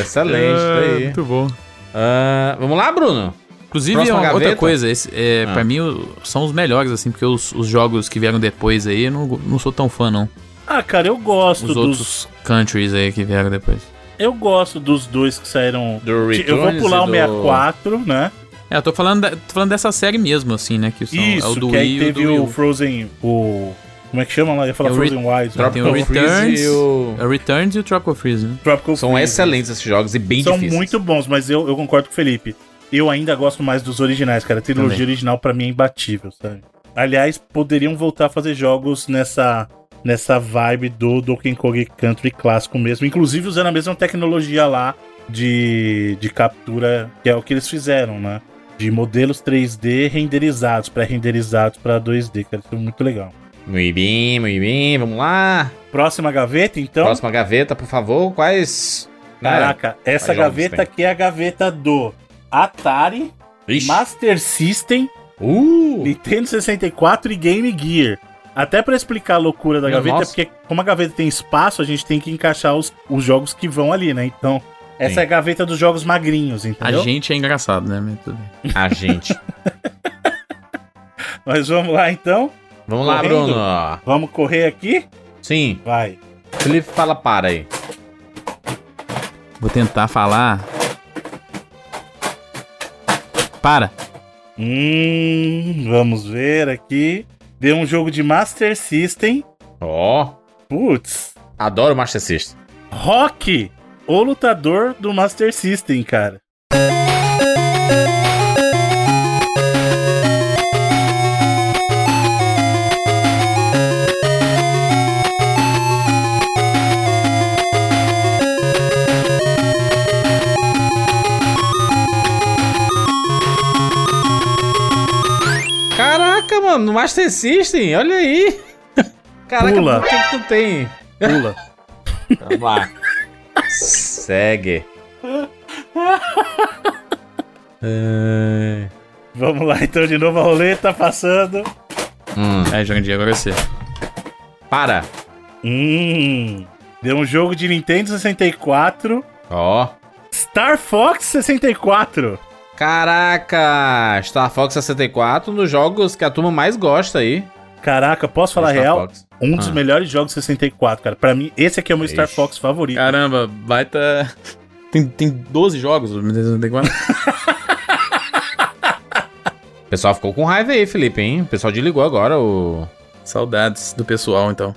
Excelente, tá aí. É, Muito bom. Ah, vamos lá, Bruno? Inclusive, Próxima uma outra coisa, esse, é, Ah. pra mim são os melhores, assim, porque os, os jogos que vieram depois aí, eu não, não sou tão fã, não. Ah, cara, eu gosto Os dos. outros countries aí que vieram depois. Eu gosto dos dois que saíram. Do eu vou pular o do- 64, né? É, eu tô falando, da- tô falando dessa série mesmo, assim, né? Que são, Isso, é o do que aí Wii o teve o U. Frozen. O. Como é que chama lá? Eu ia falar o Re- Frozen Wilds. Tem o Returns, e o... É o Returns e o Tropical Freeze, né? Tropical São Freeze. excelentes esses jogos e bem São difíceis. muito bons, mas eu, eu concordo com o Felipe. Eu ainda gosto mais dos originais, cara. A trilogia Também. original pra mim é imbatível, sabe? Aliás, poderiam voltar a fazer jogos nessa nessa vibe do Donkey Kong Country clássico mesmo, inclusive usando a mesma tecnologia lá de, de captura, que é o que eles fizeram, né? De modelos 3D renderizados, pré-renderizados pra 2D, cara. Isso é muito legal. Muito bem, muito bem. Vamos lá. Próxima gaveta, então. Próxima gaveta, por favor. Quais... né? Caraca, essa gaveta aqui é a gaveta do Atari, Ixi. Master System, Uh! Nintendo 64 e Game Gear. Até pra explicar a loucura da Meu, gaveta, nossa. porque como a gaveta tem espaço, a gente tem que encaixar os, os jogos que vão ali, né? Então, essa Sim. é a gaveta dos jogos magrinhos, A entendeu? gente é engraçado, né? A gente. [LAUGHS] Mas vamos lá então. Vamos lá, Correndo? Bruno. Vamos correr aqui? Sim. Vai. Felipe, fala para aí. Vou tentar falar. Para. Hum, vamos ver aqui. Deu um jogo de Master System. Ó. Putz. Adoro Master System. Rock, o lutador do Master System, cara. Caraca, mano, no Master System, olha aí. [LAUGHS] Caraca, Pula. que, que tu tem? Pula. [LAUGHS] Vamos lá. Segue. É... Vamos lá então de novo a roleta passando. Hum, É, Jandir, agora é você. para. Hum. Deu um jogo de Nintendo 64. Ó. Star Fox 64. Caraca, Star Fox 64, um dos jogos que a turma mais gosta aí. Caraca, posso falar Star real? Fox. Um dos Ah. melhores jogos 64, cara. Pra mim, esse aqui é o meu Star Ixi. Fox favorito. Caramba, baita. Tem, tem 12 jogos no Nintendo 64. [LAUGHS] O pessoal ficou com raiva aí, Felipe, hein? O pessoal desligou agora o. Saudades do pessoal, então.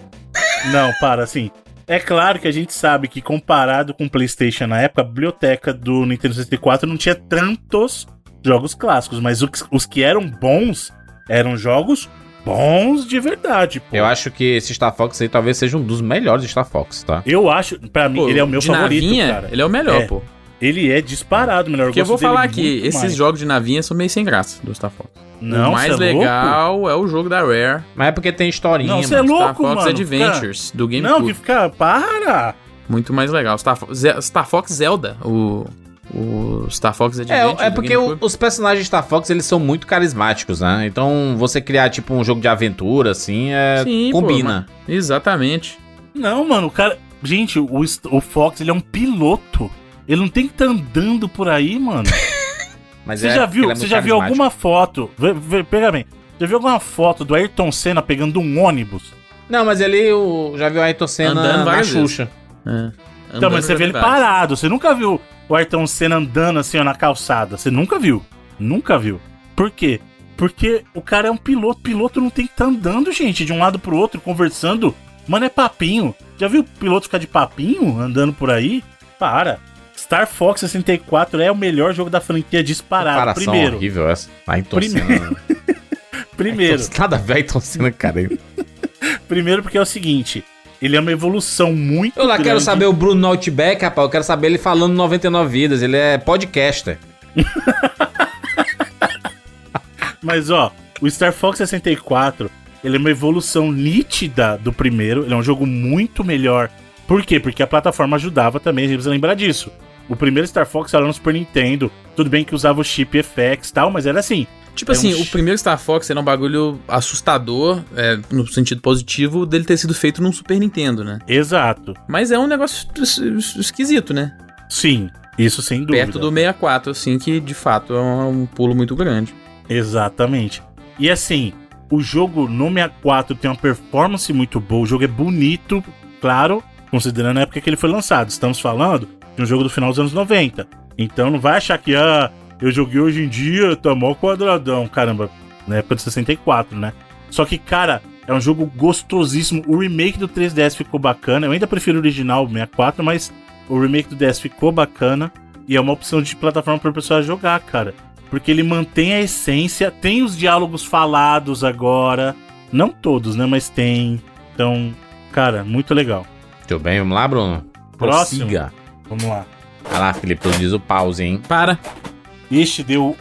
Não, para, assim. É claro que a gente sabe que comparado com o PlayStation na época, a biblioteca do Nintendo 64 não tinha tantos jogos clássicos, mas os que eram bons eram jogos bons de verdade, pô. Eu acho que esse Star Fox aí talvez seja um dos melhores Star Fox, tá? Eu acho, pra mim, Pô, ele é o meu de favorito, navinha, cara. Ele é o melhor, É. pô. Ele é disparado o melhor. Porque eu vou falar que muito esses mais. jogos de navinha são meio sem graça do Star Fox. Não, o mais é louco? legal é o jogo da Rare, Mas é porque tem historinha, Não, mano. cê é louco, Star Fox mano. Adventures, do Não, GameCube. que fica. Para! Muito mais legal. Star, Fo- Star Fox Zelda, o, o Star Fox Adventures. É, é do porque o- os personagens de Star Fox, eles são muito carismáticos, né? Então, você criar, tipo, um jogo de aventura, assim, é... Sim, pô, combina. Exatamente. Não, mano, o cara. Gente, o, o Fox, ele é um piloto. Ele não tem que estar andando por aí, mano. [LAUGHS] Mas Você é já viu, é você já viu alguma foto? Vê, vê, pega bem. Já viu alguma foto do Ayrton Senna pegando um ônibus? Não, mas ele o, já viu a Ayrton Senna Andando na Xuxa. É. Então, mas você vê ele parado. Você nunca viu o Ayrton Senna andando assim, ó, na calçada. Você nunca viu. Nunca viu. Por quê? Porque o cara é um piloto. Piloto não tem que estar andando, gente, de um lado pro outro, conversando. Mano, é papinho. Já viu o piloto ficar de papinho andando por aí? Para. Star Fox 64 é o melhor jogo da franquia disparado. Comparação Primeiro. horrível essa. Ayrton [LAUGHS] Primeiro. Senna. Primeiro. Ayrton- Nada a ver Ayrton Senna, cara. [LAUGHS] Primeiro porque é o seguinte. Ele é uma evolução muito Eu lá grande. quero saber o Bruno Outback, rapaz. Eu quero saber ele falando 99 vidas. Ele é podcaster. [LAUGHS] Mas ó, o Star Fox 64, ele é uma evolução nítida do primeiro, ele é um jogo muito melhor. Por quê? Porque a plataforma ajudava também, a gente precisa lembrar disso. O primeiro Star Fox era no Super Nintendo, tudo bem que usava o chip FX e tal, mas era assim. Tipo É assim, um o primeiro Star Fox era um bagulho assustador, é, no sentido positivo, dele ter sido feito num Super Nintendo, né? Exato. Mas é um negócio es- es- esquisito, né? Sim, isso sem dúvida. Perto do 64, assim, que de fato é um, um pulo muito grande. Exatamente. E assim, o jogo no 64 tem uma performance muito boa, o jogo é bonito, claro, considerando a época que ele foi lançado. Estamos falando de um jogo do final dos anos 90. Então não vai achar que, ah, eu joguei hoje em dia, tá mó quadradão. Caramba, na época de 64, né? Só que, cara, é um jogo gostosíssimo. O remake do 3DS ficou bacana. Eu ainda prefiro o original, o 64, mas o remake do DS ficou bacana. E é uma opção de plataforma para o pessoal jogar, cara. Porque ele mantém a essência, tem os diálogos falados agora. Não todos, né? Mas tem. Então, cara, muito legal. Tudo bem, vamos lá, Bruno? Próximo. Prossiga. Vamos lá. Vai lá, Felipe, diz o pause, hein? Para! Ixi, deu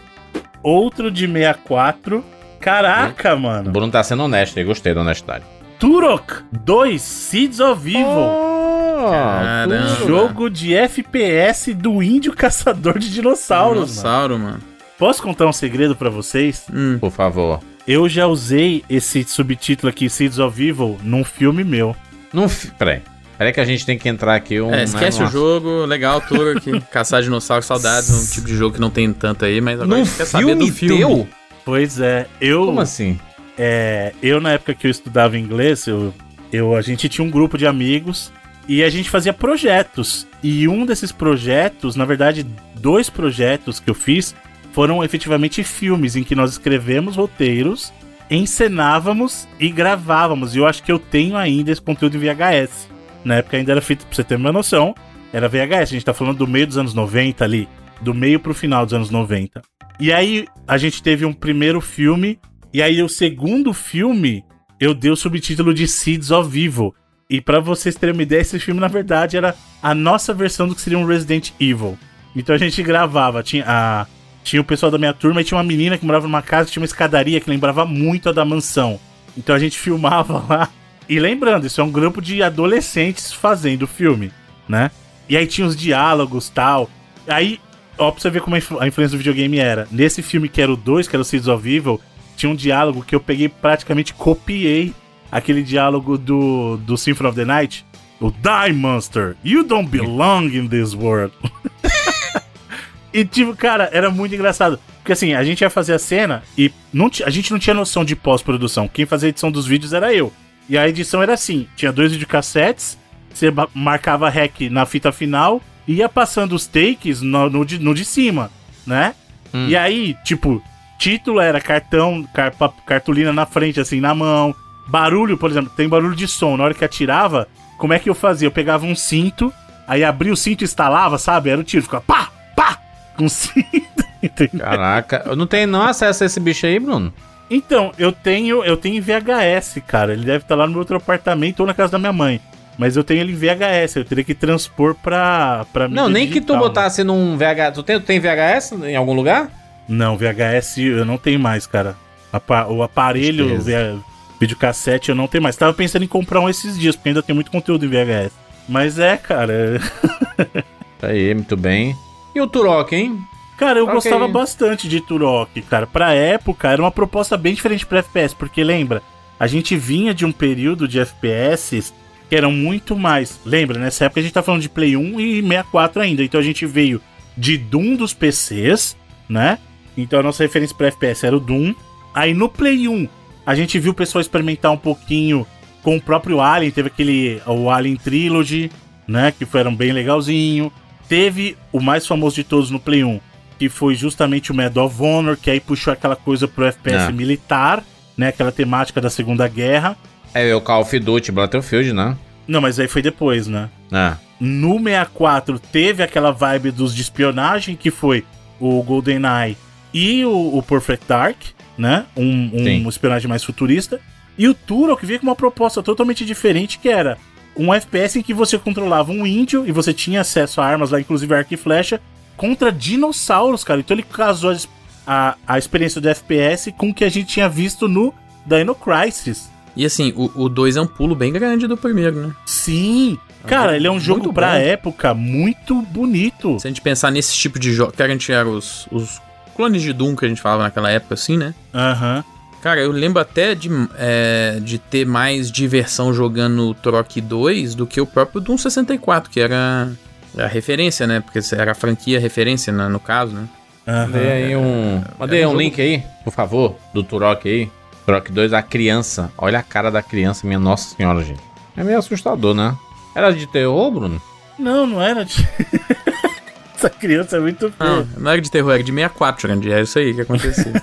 outro de 64. Caraca, O mano. Bruno tá sendo honesto aí, gostei da honestidade. Turok 2 Seeds of Evil. Oh, Caramba. Jogo de FPS do índio caçador de dinossauros, mano. Dinossauro, mano. Posso contar um segredo pra vocês? Hum. Por favor. Eu já usei esse subtítulo aqui, Seeds of Evil, num filme meu. Não, fi- peraí. Peraí que a gente tem que entrar aqui um. É, esquece né, o jogo, legal, tour aqui. [LAUGHS] Caçar dinossauro, saudades, um tipo de jogo que não tem tanto aí, mas agora a Num gente quer saber filme, do filme. teu? Pois é, eu. Como assim? É, eu, na época que eu estudava inglês, eu, eu, a gente tinha um grupo de amigos e a gente fazia projetos. E um desses projetos, na verdade, dois projetos que eu fiz, foram efetivamente filmes em que nós escrevemos roteiros, encenávamos e gravávamos. E eu acho que eu tenho ainda esse conteúdo em VHS. Na época ainda era feito, pra você ter uma noção, era VHS. A gente tá falando do meio dos anos 90 ali, do meio pro final dos anos 90. E aí a gente teve um primeiro filme e aí o segundo filme, eu dei o subtítulo de Seeds of Evil. E pra vocês terem uma ideia, esse filme na verdade era a nossa versão do que seria um Resident Evil. Então a gente gravava, tinha a tinha o pessoal da minha turma e tinha uma menina que morava numa casa que tinha uma escadaria que lembrava muito a da mansão. Então a gente filmava [LAUGHS] lá. E lembrando, isso é um grupo de adolescentes fazendo filme, né? E aí tinha os diálogos tal. Aí, ó, pra você ver como a influ- a influência do videogame era. Nesse filme que era o 2, que era o Seeds of Evil, tinha um diálogo que eu peguei praticamente copiei aquele diálogo do, do Symphony of the Night. O Die Monster, you don't belong in this world. [LAUGHS] e tipo, cara, era muito engraçado. Porque assim, a gente ia fazer a cena e não a gente não tinha noção de pós-produção. Quem fazia a edição dos vídeos era eu. E a edição era assim: tinha dois videocassetes, você marcava rec na fita final e ia passando os takes no, no, de, no de cima, né? Hum. E aí, tipo, título era cartão, car- cartolina na frente, assim, na mão. Barulho, por exemplo, tem barulho de som. Na hora que atirava, como é que eu fazia? Eu pegava um cinto, aí abria o cinto e instalava, sabe? Era o tiro, ficava pá, pá, com cinto, [LAUGHS] entendeu? Caraca, eu não tenho não acesso a esse bicho aí, Bruno. Então, eu tenho, eu tenho VHS, cara. Ele deve estar lá no meu outro apartamento ou na casa da minha mãe. Mas eu tenho ele em VHS, eu teria que transpor pra, pra Não, nem que tu digital, né? botasse num VHS. Tu tem, tu tem VHS em algum lugar? Não, VHS eu não tenho mais, cara. O aparelho, via- videocassete eu não tenho mais. Tava pensando em comprar um esses dias, porque ainda tem muito conteúdo em VHS. Mas é, cara. [LAUGHS] Aí, muito bem. E o Turok, hein? Cara, eu Ok. gostava bastante de Turok, cara. Pra época, era uma proposta bem diferente pra FPS, porque lembra, a gente vinha de um período de FPS que eram muito mais. Lembra, nessa época a gente tá falando de Play 1 e 64 ainda. Então a gente veio de Doom dos PCs, né? Então a nossa referência pra FPS era o Doom. Aí no Play 1, a gente viu o pessoal experimentar um pouquinho com o próprio Alien. Teve aquele, o Alien Trilogy, né? Que foram bem legalzinho. Teve o mais famoso de todos no Play 1, que foi justamente o Medal of Honor, que aí puxou aquela coisa pro FPS É. militar, né? Aquela temática da Segunda Guerra. É o Call of Duty Battlefield, né? Não, mas aí foi depois, né? É. No 64 teve aquela vibe dos de espionagem, que foi o GoldenEye e o, o Perfect Dark, né? Um, um espionagem mais futurista. E o Turok veio com uma proposta totalmente diferente, que era um FPS em que você controlava um índio e você tinha acesso a armas lá, inclusive arco e flecha, contra dinossauros, cara. Então ele casou a, a, a experiência do FPS com o que a gente tinha visto no Dino Crisis. E assim, o 2 é um pulo bem grande do primeiro, né? Sim! Cara, ele é um jogo pra bom. época muito bonito. Se a gente pensar nesse tipo de jogo, que a gente era os, os clones de Doom que a gente falava naquela época, assim, né? Aham. Cara, eu lembro até de, é, de ter mais diversão jogando Turok 2 do que o próprio Doom 64, que era a referência, né? Porque era a franquia referência né, no caso, né? aham. Mandei aí um. Mandei é um um jogo- link aí, por favor, do Turok aí. Turok 2, a criança. Olha a cara da criança, minha nossa senhora, gente. É meio assustador, né? Era de terror, Bruno? Não, não era de. [LAUGHS] Essa criança é muito feia. Não, não era de terror, era de 64, Jurandir. É isso aí que acontecia.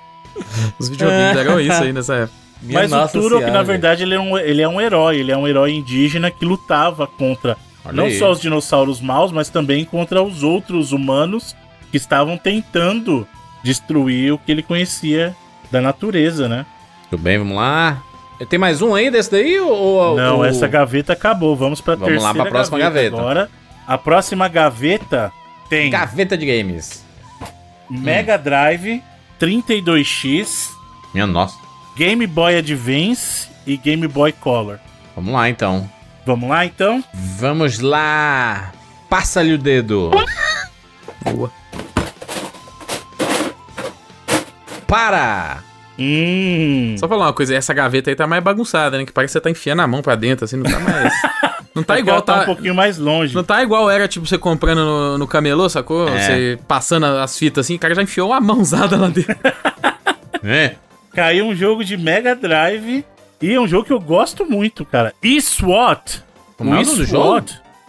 [LAUGHS] Os videogames eram isso aí nessa época. Minha Mas o Turok, na verdade, ele é, um, ele é um herói. Ele é um herói indígena que lutava contra Olha não aí. só os dinossauros maus, mas também contra os outros humanos que estavam tentando destruir o que ele conhecia da natureza, né? Tudo bem, vamos lá. Tem mais um aí desse daí? Ou, Não, ou- essa gaveta acabou. Vamos pra Vamos lá terceira pra próxima gaveta. Agora, a próxima gaveta tem Gaveta de games. Mega Drive, 32X, Minha nossa. Game Boy Advance e Game Boy Color. Vamos lá então. Vamos lá então? Vamos lá. Passa-lhe o dedo. Boa. Para! Hum. Só falar uma coisa, essa gaveta aí tá mais bagunçada, né? Que parece que você tá enfiando a mão pra dentro, assim, não tá mais. [LAUGHS] Não tá Porque igual, tá tá. um pouquinho mais longe. Não tá igual era, tipo, você comprando no, no camelô, sacou? É. Você passando as fitas assim, o cara já enfiou uma mãozada lá dentro. [LAUGHS] É. Caiu um jogo de Mega Drive e é um jogo que eu gosto muito, cara. E-SWAT. Como é o nome do jogo?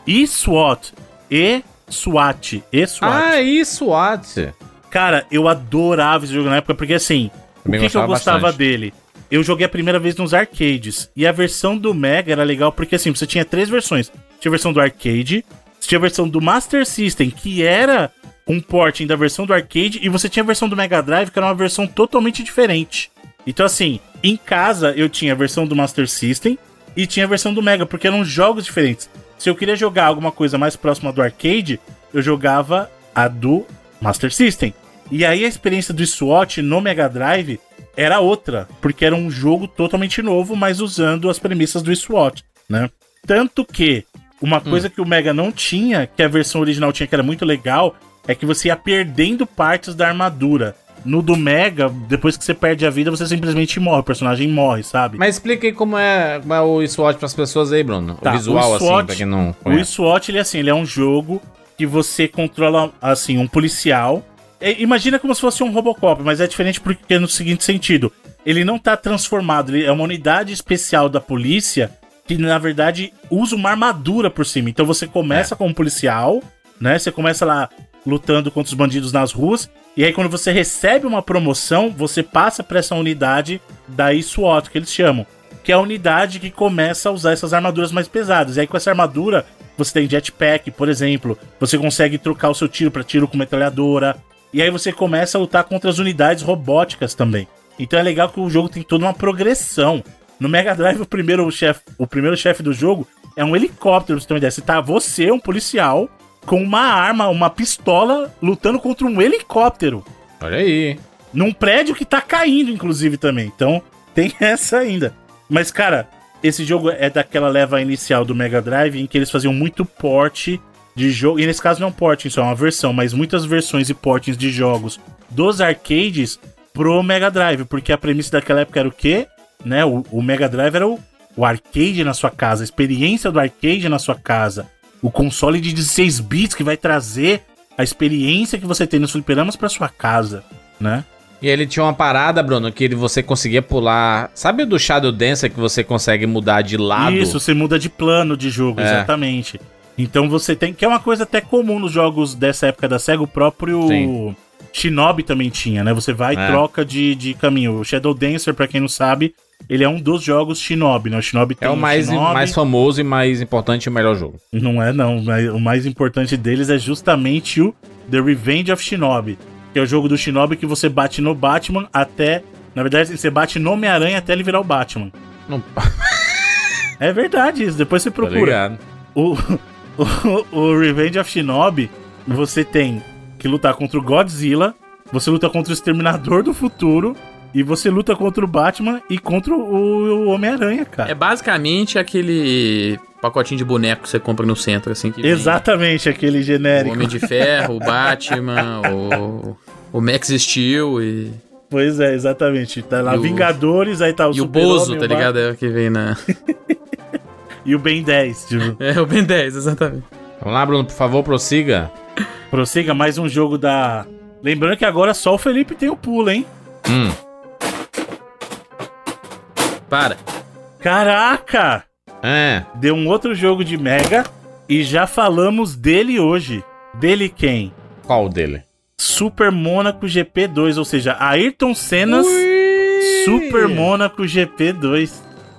E-SWAT. E-SWAT. E-SWAT. Ah, isso, What? Cara, eu adorava esse jogo na época, porque assim, Também o que, que eu gostava bastante. dele? Eu joguei a primeira vez nos arcades. E a versão do Mega era legal porque assim, você tinha três versões. Tinha a versão do arcade, tinha a versão do Master System, que era um porting da versão do arcade, e você tinha a versão do Mega Drive, que era uma versão totalmente diferente. Então, assim, em casa eu tinha a versão do Master System e tinha a versão do Mega, porque eram jogos diferentes. Se eu queria jogar alguma coisa mais próxima do arcade, eu jogava a do Master System. E aí a experiência do SWAT no Mega Drive era outra, porque era um jogo totalmente novo, mas usando as premissas do SWAT, né? Tanto que uma coisa que o Mega não tinha, que a versão original tinha, que era muito legal, é que você ia perdendo partes da armadura. No do Mega, depois que você perde a vida, você simplesmente morre, o personagem morre, sabe? Mas explica aí como é, como é o SWAT pras pessoas aí, Bruno. Tá, o visual, o assim, SWAT pra quem não O conhece. SWAT, ele é assim, ele é um jogo que você controla, assim, um policial. É, imagina como se fosse um Robocop, mas é diferente porque é no seguinte sentido. Ele não tá transformado, ele é uma unidade especial da polícia que, na verdade, usa uma armadura por cima. Então você começa como policial, né? Você começa lá lutando contra os bandidos nas ruas. E aí, quando você recebe uma promoção, você passa pra essa unidade da SWAT, que eles chamam que é a unidade que começa a usar essas armaduras mais pesadas. E aí com essa armadura, você tem jetpack, por exemplo, você consegue trocar o seu tiro para tiro com metralhadora. E aí você começa a lutar contra as unidades robóticas também. Então é legal que o jogo tem toda uma progressão. No Mega Drive, o primeiro chefe, o primeiro chefe do jogo é um helicóptero, pra você ter uma ideia. Você tá você, um policial, com uma arma, uma pistola, lutando contra um helicóptero Olha aí. num prédio que tá caindo, inclusive, também. Então, tem [LAUGHS] essa ainda. Mas, cara, esse jogo é daquela leva inicial do Mega Drive em que eles faziam muito porte de jogo. E nesse caso não é um porting, só é uma versão, mas muitas versões e portings de jogos dos arcades pro Mega Drive. Porque a premissa daquela época era o quê? Né? O, o Mega Drive era o, o arcade na sua casa, a experiência do arcade na sua casa. O console de 16 bits que vai trazer a experiência que você tem nos fliperamas pra sua casa, né? E ele tinha uma parada, Bruno, que você conseguia pular. Sabe o do Shadow Dancer que você consegue mudar de lado? Isso, você muda de plano de jogo, É. exatamente. Então você tem. Que é uma coisa até comum nos jogos dessa época da SEGA, o próprio Sim. Shinobi também tinha, né? Você vai e É. troca de, de caminho. O Shadow Dancer, pra quem não sabe, ele é um dos jogos Shinobi, né? O Shinobi tem É o mais, Shinobi, mais famoso e mais importante e o melhor jogo. Não é, não. O mais importante deles é justamente o The Revenge of Shinobi. Que é o jogo do Shinobi que você bate no Batman até. Na verdade, você bate no Homem-Aranha até ele virar o Batman. Não É verdade isso, depois você tá procura. O, [LAUGHS] o, o Revenge of Shinobi, você tem que lutar contra o Godzilla, você luta contra o Exterminador do Futuro, e você luta contra o Batman e contra o, o Homem-Aranha, cara. É basicamente aquele pacotinho de boneco que você compra no centro, assim. Exatamente, aquele O genérico. Homem de Ferro, o Batman, [LAUGHS] o, o Max Steel e, Pois é, exatamente. Tá lá E o- Vingadores, aí tá o e o Bozo, tá o Batman ligado? É o que vem na. [LAUGHS] E o Ben 10. Tipo, [LAUGHS] É o Ben 10, exatamente. Vamos lá, Bruno, por favor, prossiga. prossiga mais um jogo da. Lembrando que agora só o Felipe tem o pulo, hein? Hum. Para. Caraca! É. Deu um outro jogo de Mega e já falamos dele hoje. Dele quem? Qual dele? Super Mônaco GP2, ou seja, Ayrton Senna's Super Mônaco GP2.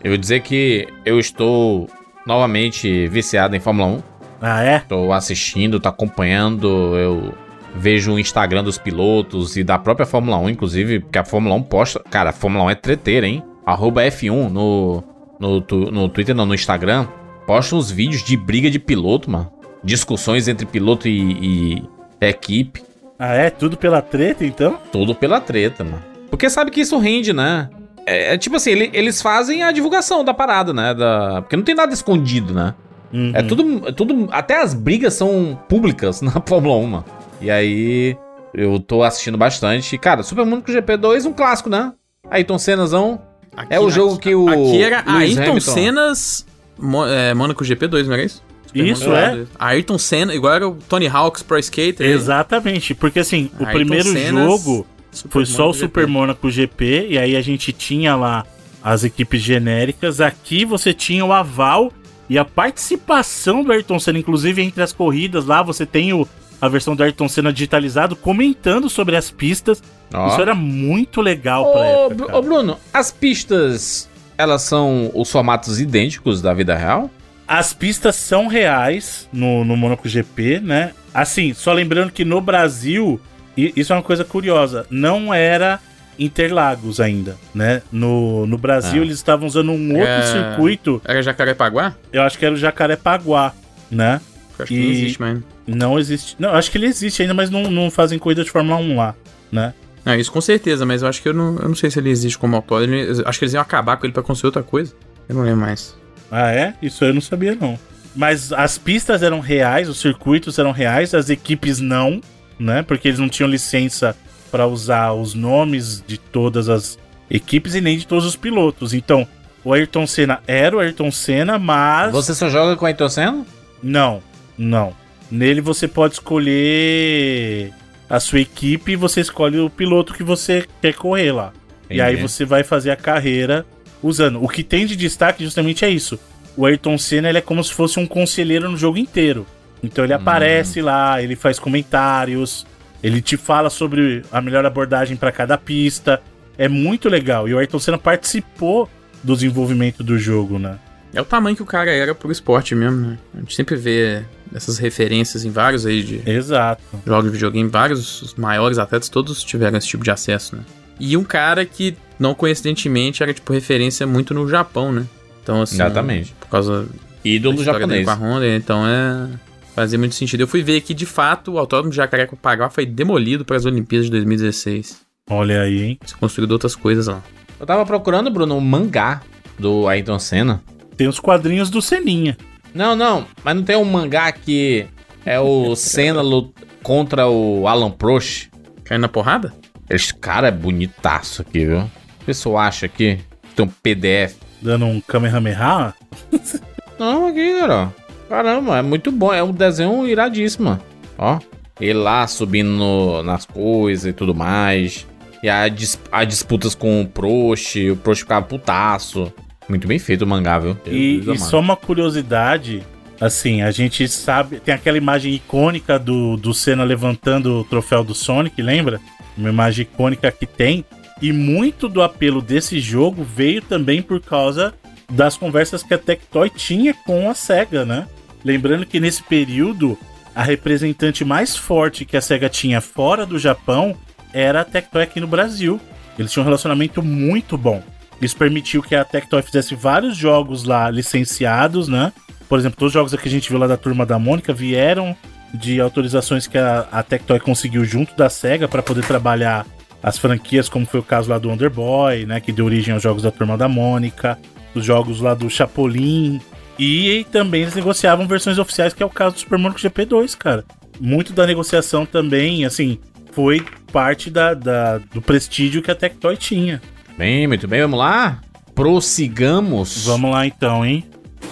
Eu vou dizer que eu estou novamente viciado em Fórmula 1. Ah, é? Tô assistindo, tô acompanhando, eu vejo o Instagram dos pilotos e da própria Fórmula 1, inclusive, porque a Fórmula 1 posta. Cara, a Fórmula 1 é treteira, hein? Arroba F1 no, no, no Twitter, não, no Instagram. Posta uns vídeos de briga de piloto, mano. Discussões entre piloto e, e equipe. Ah, é? Tudo pela treta, então? Tudo pela treta, mano. Porque sabe que isso rende, né? É, é tipo assim, ele- eles fazem a divulgação da parada, né? Da, porque não tem nada escondido, né? Uhum. É tudo, é tudo. Até as brigas são públicas [LAUGHS] na Fórmula 1. mano. E aí, eu tô assistindo bastante. Cara, Super Mônaco GP2, um clássico, né? Ayrton Sennazão. Aqui- É o jogo que o Aqui era Lewis Ayrton Hamilton- Senna's Mo é, Monaco GP2, não era isso? Super Isso, Monaco é. GP2. Ayrton Senna, igual era o Tony Hawk's Pro Skater. Exatamente, porque assim, o Ayrton primeiro Senna's jogo Super foi só o Monaco Super GP. Mônaco GP, e aí a gente tinha lá as equipes genéricas. Aqui você tinha o aval e a participação do Ayrton Senna, inclusive entre as corridas lá, você tem o, a versão do Ayrton Senna digitalizado comentando sobre as pistas. Ó. Isso era muito legal pra Ô, época. Cara. ô, Bruno, as pistas, elas são os formatos idênticos da vida real? As pistas são reais no, no Monaco GP, né? Assim, só lembrando que no Brasil, isso é uma coisa curiosa, não era Interlagos ainda, né? No, no Brasil Ah. eles estavam usando um outro É. circuito, Era Jacarepaguá? eu acho que era o Jacarepaguá, né? Acho que não existe mais. Não existe. Não, acho que ele existe ainda, mas não, não fazem corrida de Fórmula 1 lá, né? Não, isso com certeza, mas eu acho que eu não, eu não sei se ele existe como autódromo. Acho que eles iam acabar com ele pra construir outra coisa. Eu não lembro mais. Ah, é? Isso eu não sabia, não. Mas as pistas eram reais, os circuitos eram reais, as equipes não, né? Porque eles não tinham licença para usar os nomes de todas as equipes e nem de todos os pilotos. Então, o Ayrton Senna era o Ayrton Senna, mas. Você só joga com Ayrton Senna? Não, não. Nele você pode escolher a sua equipe e você escolhe o piloto que você quer correr lá. E aí Entendi. você vai fazer a carreira usando. O que tem de destaque justamente é isso. O Ayrton Senna ele é como se fosse um conselheiro no jogo inteiro. Então ele aparece lá, ele faz comentários, ele te fala sobre a melhor abordagem para cada pista. É muito legal. E o Ayrton Senna participou do desenvolvimento do jogo, né? É o tamanho que o cara era pro esporte mesmo, né? A gente sempre vê essas referências em vários aí de Exato. jogos de videogame, vários os maiores atletas, todos tiveram esse tipo de acesso, né? E um cara que, não coincidentemente, era tipo referência muito no Japão, né? Então, assim. Exatamente. Por causa Ídolo japonês. com a Honda, então é. Fazia muito sentido. Eu fui ver que, de fato, o autódromo de Jacarepaguá foi demolido para as Olimpíadas de 2016. Olha aí, hein? Se construíram outras coisas lá. Eu tava procurando, Bruno, um mangá do Ayrton Senna. Tem os quadrinhos do Seninha. Não, não, mas não tem um mangá que é o Senna lut- contra o Alan Prost? Caindo na porrada? Esse cara é bonitaço aqui, viu? O pessoal acha aqui tem um PDF. Dando um Kamehameha. [LAUGHS] Não, aqui, cara. Caramba, é muito bom. É um desenho iradíssimo. Ó. Ele lá subindo no- nas coisas e tudo mais. E a, dis- a disputas com o Prost, o Prost ficava putaço. Muito bem feito o mangá, viu? E, e só uma curiosidade, assim, a gente sabe, tem aquela imagem icônica do, do Senna levantando o troféu do Sonic, lembra? Uma imagem icônica que tem. E muito do apelo desse jogo veio também por causa das conversas que a Tectoy tinha com a SEGA, né? Lembrando que nesse período, a representante mais forte que a SEGA tinha fora do Japão era a Tectoy aqui no Brasil. Eles tinham um relacionamento muito bom. Isso permitiu que a Tectoy fizesse vários jogos lá licenciados, né? Por exemplo, todos os jogos que a gente viu lá da Turma da Mônica vieram de autorizações que a, a Tectoy conseguiu junto da SEGA para poder trabalhar as franquias, como foi o caso lá do Wonder Boy, né? Que deu origem aos jogos da Turma da Mônica, os jogos lá do Chapolin. E também eles negociavam versões oficiais, que é o caso do Super Mario GP2, cara. Muito da negociação também, assim, foi parte da, da- do prestígio que a Tectoy tinha. Bem, muito bem, vamos lá? Prossigamos. Vamos lá então, hein?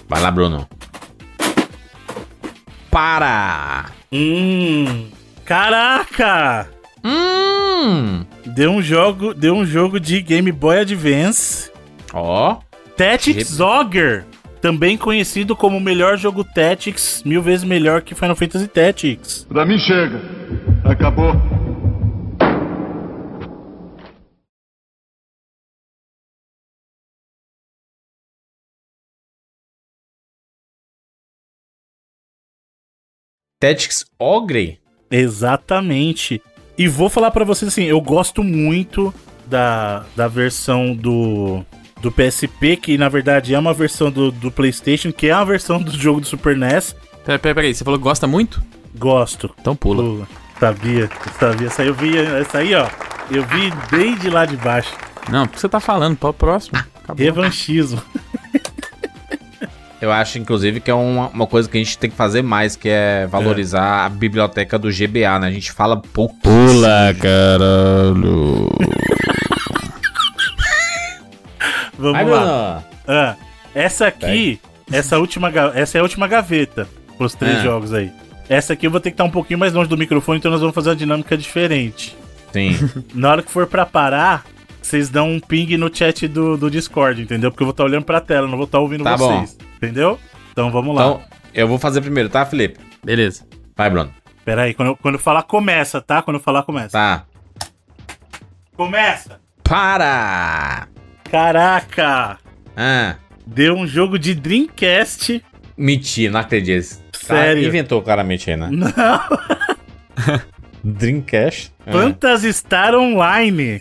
Vai lá, Bruno. Para! Hum. Caraca! Hum! Deu um jogo, deu um jogo de Game Boy Advance. Ó, Tactics Ogre, também conhecido como o melhor jogo Tactics, mil vezes melhor que Final Fantasy Tactics. Pra mim chega. Acabou. Tactics Ogre? Exatamente. E vou falar pra vocês assim, eu gosto muito da, da versão do do PSP, que na verdade é uma versão do, do PlayStation, que é uma versão do jogo do Super NES. Peraí, peraí, peraí. Você falou que gosta muito? Gosto. Então pula. Pula. Sabia, sabia. Essa aí eu vi, essa aí, ó. Eu vi desde lá de baixo. Não, o que você tá falando? Para o próximo. Acabou. Revanchismo. [LAUGHS] Eu acho, inclusive, que é uma, uma coisa que a gente tem que fazer mais, que é valorizar a biblioteca do GBA, né? A gente fala pouco. Pula, caralho. [LAUGHS] Vamos Vai, lá. Ah, essa aqui, essa última, essa é a última gaveta pros três Ah. jogos aí. Essa aqui eu vou ter que estar um pouquinho mais longe do microfone, então nós vamos fazer uma dinâmica diferente. Sim. [LAUGHS] Na hora que for pra parar, vocês dão um ping no chat do, do Discord, entendeu? Porque eu vou estar olhando pra tela, não vou estar ouvindo Tá vocês. Entendeu? Então vamos lá. Então, eu vou fazer primeiro, tá, Felipe? Beleza. Vai, Bruno. Pera aí, quando, eu- quando eu falar começa, tá? Quando eu falar começa. Tá. Começa! Para! Caraca! Ah, Deu um jogo de Dreamcast. mentira, não acredito. Sério? Cara, inventou claramente aí, né? Não, [LAUGHS] Dreamcast? Ah. Phantasy Star Online.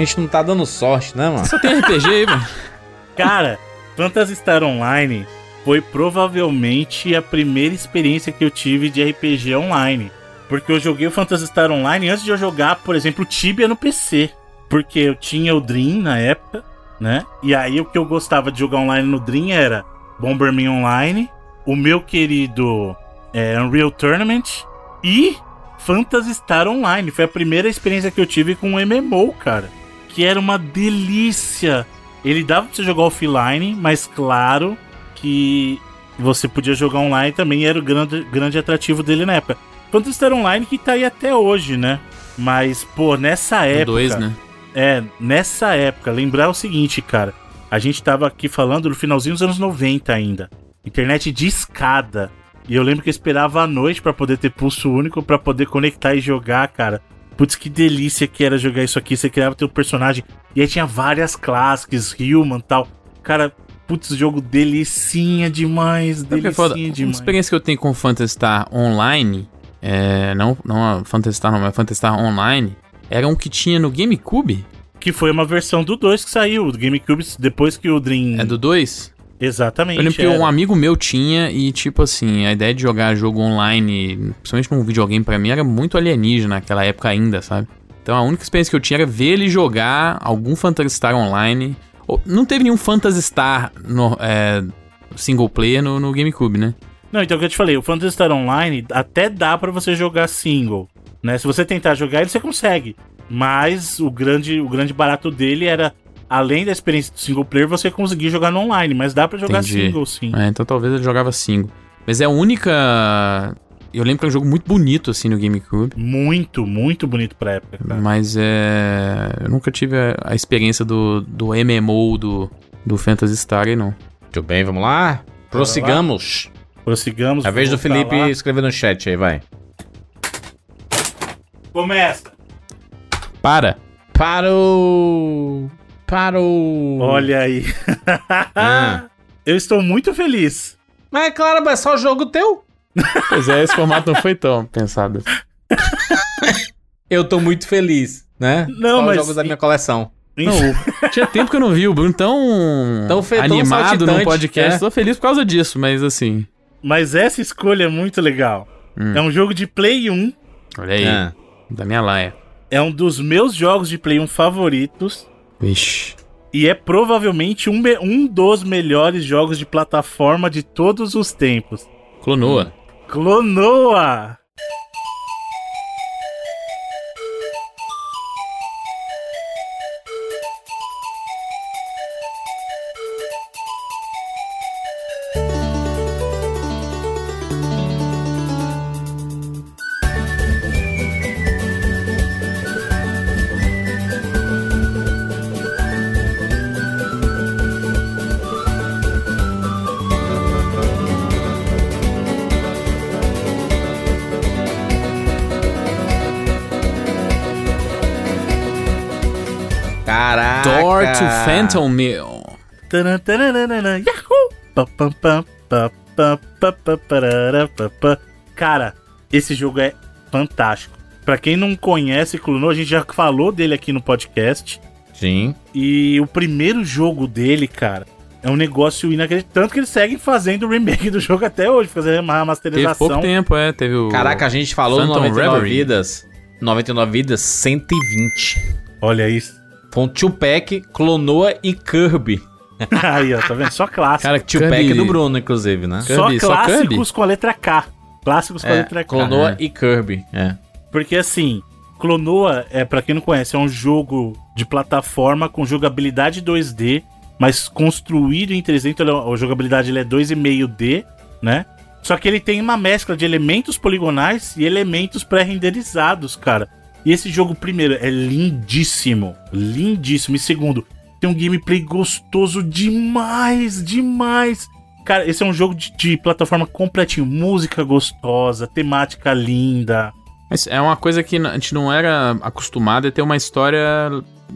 A gente não tá dando sorte, né, mano? Só tem RPG aí, mano. [LAUGHS] Cara, Phantasy Star Online foi provavelmente a primeira experiência que eu tive de RPG online. Porque eu joguei o Phantasy Star Online antes de eu jogar, por exemplo, Tibia no PC. Porque eu tinha o Dream na época, né? E aí o que eu gostava de jogar online no Dream era Bomberman Online, o meu querido é, Unreal Tournament e Phantasy Star Online. Foi a primeira experiência que eu tive com um MMO, cara. Que era uma delícia. Ele dava pra você jogar offline, mas claro que você podia jogar online também, era o grande, grande atrativo dele na época. Phantasy Star Online que tá aí até hoje, né? Mas, pô, nessa época. 2, né? É, nessa época, lembrar o seguinte, cara. A gente tava aqui falando no finalzinho dos anos 90 ainda. Internet de escada. E eu lembro que eu esperava a noite pra poder ter pulso único, pra poder conectar e jogar, cara. Putz, que delícia que era jogar isso aqui. Você criava teu personagem. E aí tinha várias classes, human e tal. Cara, putz, jogo delicinha demais. É foda? Delicinha Uma demais. experiência que eu tenho com Phantasy Star Online, é, não, não Phantasy Star, não, mas Phantasy Star Online, era um que tinha no GameCube. Que foi uma versão do 2 que saiu, do GameCube, depois que o Dream. É do 2? Exatamente. Eu lembro que era. um amigo meu tinha e, tipo assim, a ideia de jogar jogo online, principalmente num videogame, pra mim era muito alienígena naquela época ainda, sabe? Então a única experiência que eu tinha era ver ele jogar algum Phantasy Star online. Não teve nenhum Phantasy Star no, é, single player no, no GameCube, né? Não, então o que eu te falei, o Phantasy Star Online até dá pra você jogar single, né? Se você tentar jogar ele, você consegue. Mas o grande, o grande barato dele era, além da experiência do single player, você conseguir jogar no online. Mas dá pra jogar Entendi. single, sim. É, então talvez ele jogava single. Mas é a única. Eu lembro que é um jogo muito bonito, assim, no GameCube. Muito, muito bonito pra época, cara. Mas é. Eu nunca tive a, a experiência do, do MMO do, do Phantasy Star aí, não. Muito bem, vamos lá. Prossigamos. Prossigamos. É a vez do Felipe lá. escrever no chat aí, vai. Começa! Para! Parou! Parou! Olha aí. Ah. Eu estou muito feliz. Mas é claro, mas é só jogo teu. Pois é, esse formato não foi tão pensado. Eu tô muito feliz, né? Não, Só os mas- jogos da minha coleção. Não, tinha tempo que eu não vi o Bruno tão, Tão fe- animado no saltitante, podcast. é. Tô feliz por causa disso, mas assim. Mas essa escolha é muito legal. Hum. É um jogo de Play 1. Olha aí, Ah. da minha laia. É um dos meus jogos de Play 1 favoritos. Vixe. E é provavelmente um, um dos melhores jogos de plataforma de todos os tempos. Clonoa. Clonoa! Caraca! Door to Phantom Mill. Cara, esse jogo é fantástico. Pra quem não conhece Clonoa, a gente já falou dele aqui no podcast. Sim. E o primeiro jogo dele, cara, é um negócio inacreditável. Tanto que eles seguem fazendo o remake do jogo até hoje, fazendo uma Teve masterização. pouco tempo, é. Teve o. Caraca, a gente falou no Phantom 99 Reverie. vidas. 99 vidas, 120. Olha isso. Foi um two-pack, Clonoa e Kirby. [LAUGHS] Aí, ó, tá vendo? Só clássicos. Cara, Two-pack Kirby- do Bruno, inclusive, né? só Kirby, só clássicos Kirby? com a letra K. Clássicos com a É, letra K. Clonoa né? e Kirby, é. Porque assim, Clonoa, é, para quem não conhece, é um jogo de plataforma com jogabilidade 2D, mas construído em 3D, então é- a jogabilidade ele é 2,5D, né? Só que ele tem uma mescla de elementos poligonais e elementos pré-renderizados, cara. E esse jogo, primeiro, é lindíssimo. Lindíssimo. E segundo, tem um gameplay gostoso demais, demais. Cara, esse é um jogo de, de plataforma completinho. Música gostosa, temática linda. Mas é uma coisa que a gente não era acostumado a ter uma história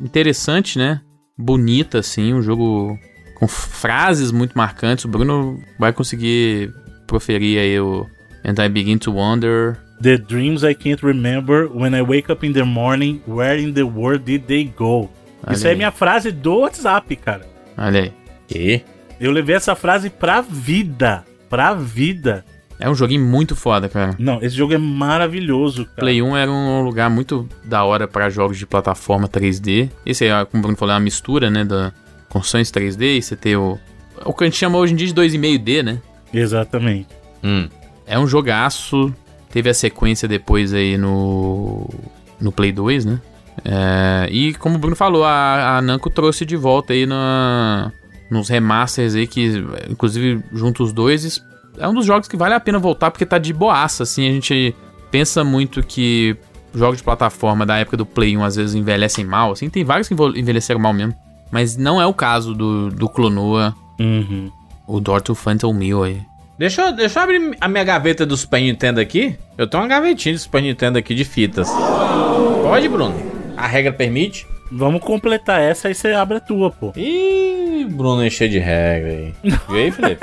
interessante, né? Bonita, assim, um jogo com frases muito marcantes. O Bruno vai conseguir proferir aí o And I Begin to Wonder. The dreams I can't remember when I wake up in the morning, where in the world did they go? Olha Isso é aí. minha frase do WhatsApp, cara. Olha aí. Que? Eu levei essa frase pra vida. Pra vida. É um joguinho muito foda, cara. Não, esse jogo é maravilhoso, cara. Play 1 era um lugar muito da hora pra jogos de plataforma 3D. Esse é, como o Bruno falou, é uma mistura, né? Da construções 3D e você ter o. O que a gente chama hoje em dia de 2,5D, né? Exatamente. Hum. É um jogaço. Teve a sequência depois aí no. No Play 2, né? É, e como o Bruno falou, a, a Namco trouxe de volta aí na, nos remasters aí, que inclusive junto os dois. É um dos jogos que vale a pena voltar porque tá de boaça, assim. A gente pensa muito que jogos de plataforma da época do Play 1 às vezes envelhecem mal, assim. Tem vários que envel- envelheceram mal mesmo. Mas não é o caso do, do Clonoa, Uhum. o Door to Phantom Mill aí. Deixa eu, deixa eu abrir a minha gaveta do Super Nintendo aqui. Eu tenho uma gavetinha do Super Nintendo aqui de fitas. Pode, Bruno? A regra permite? Vamos completar essa aí você abre a tua, pô. Ih, Bruno é cheio de regra aí. Viu aí, Felipe?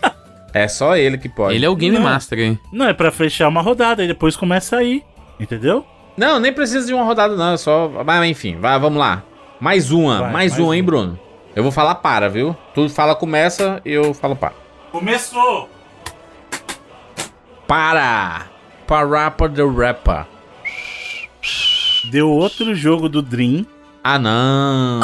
[LAUGHS] é só ele que pode. Ele é o Game Não. Master aí. Não, é pra fechar uma rodada e depois começa aí. Entendeu? Não, nem precisa de uma rodada, não. É só. Mas enfim, vai, vamos lá. Mais uma, Vai, mais, mais uma, hein, uma. Bruno? Eu vou falar para, viu? Tu fala começa e eu falo para. Começou! Para! Parapa the Rapper. Deu outro jogo do Dream. Ah, não.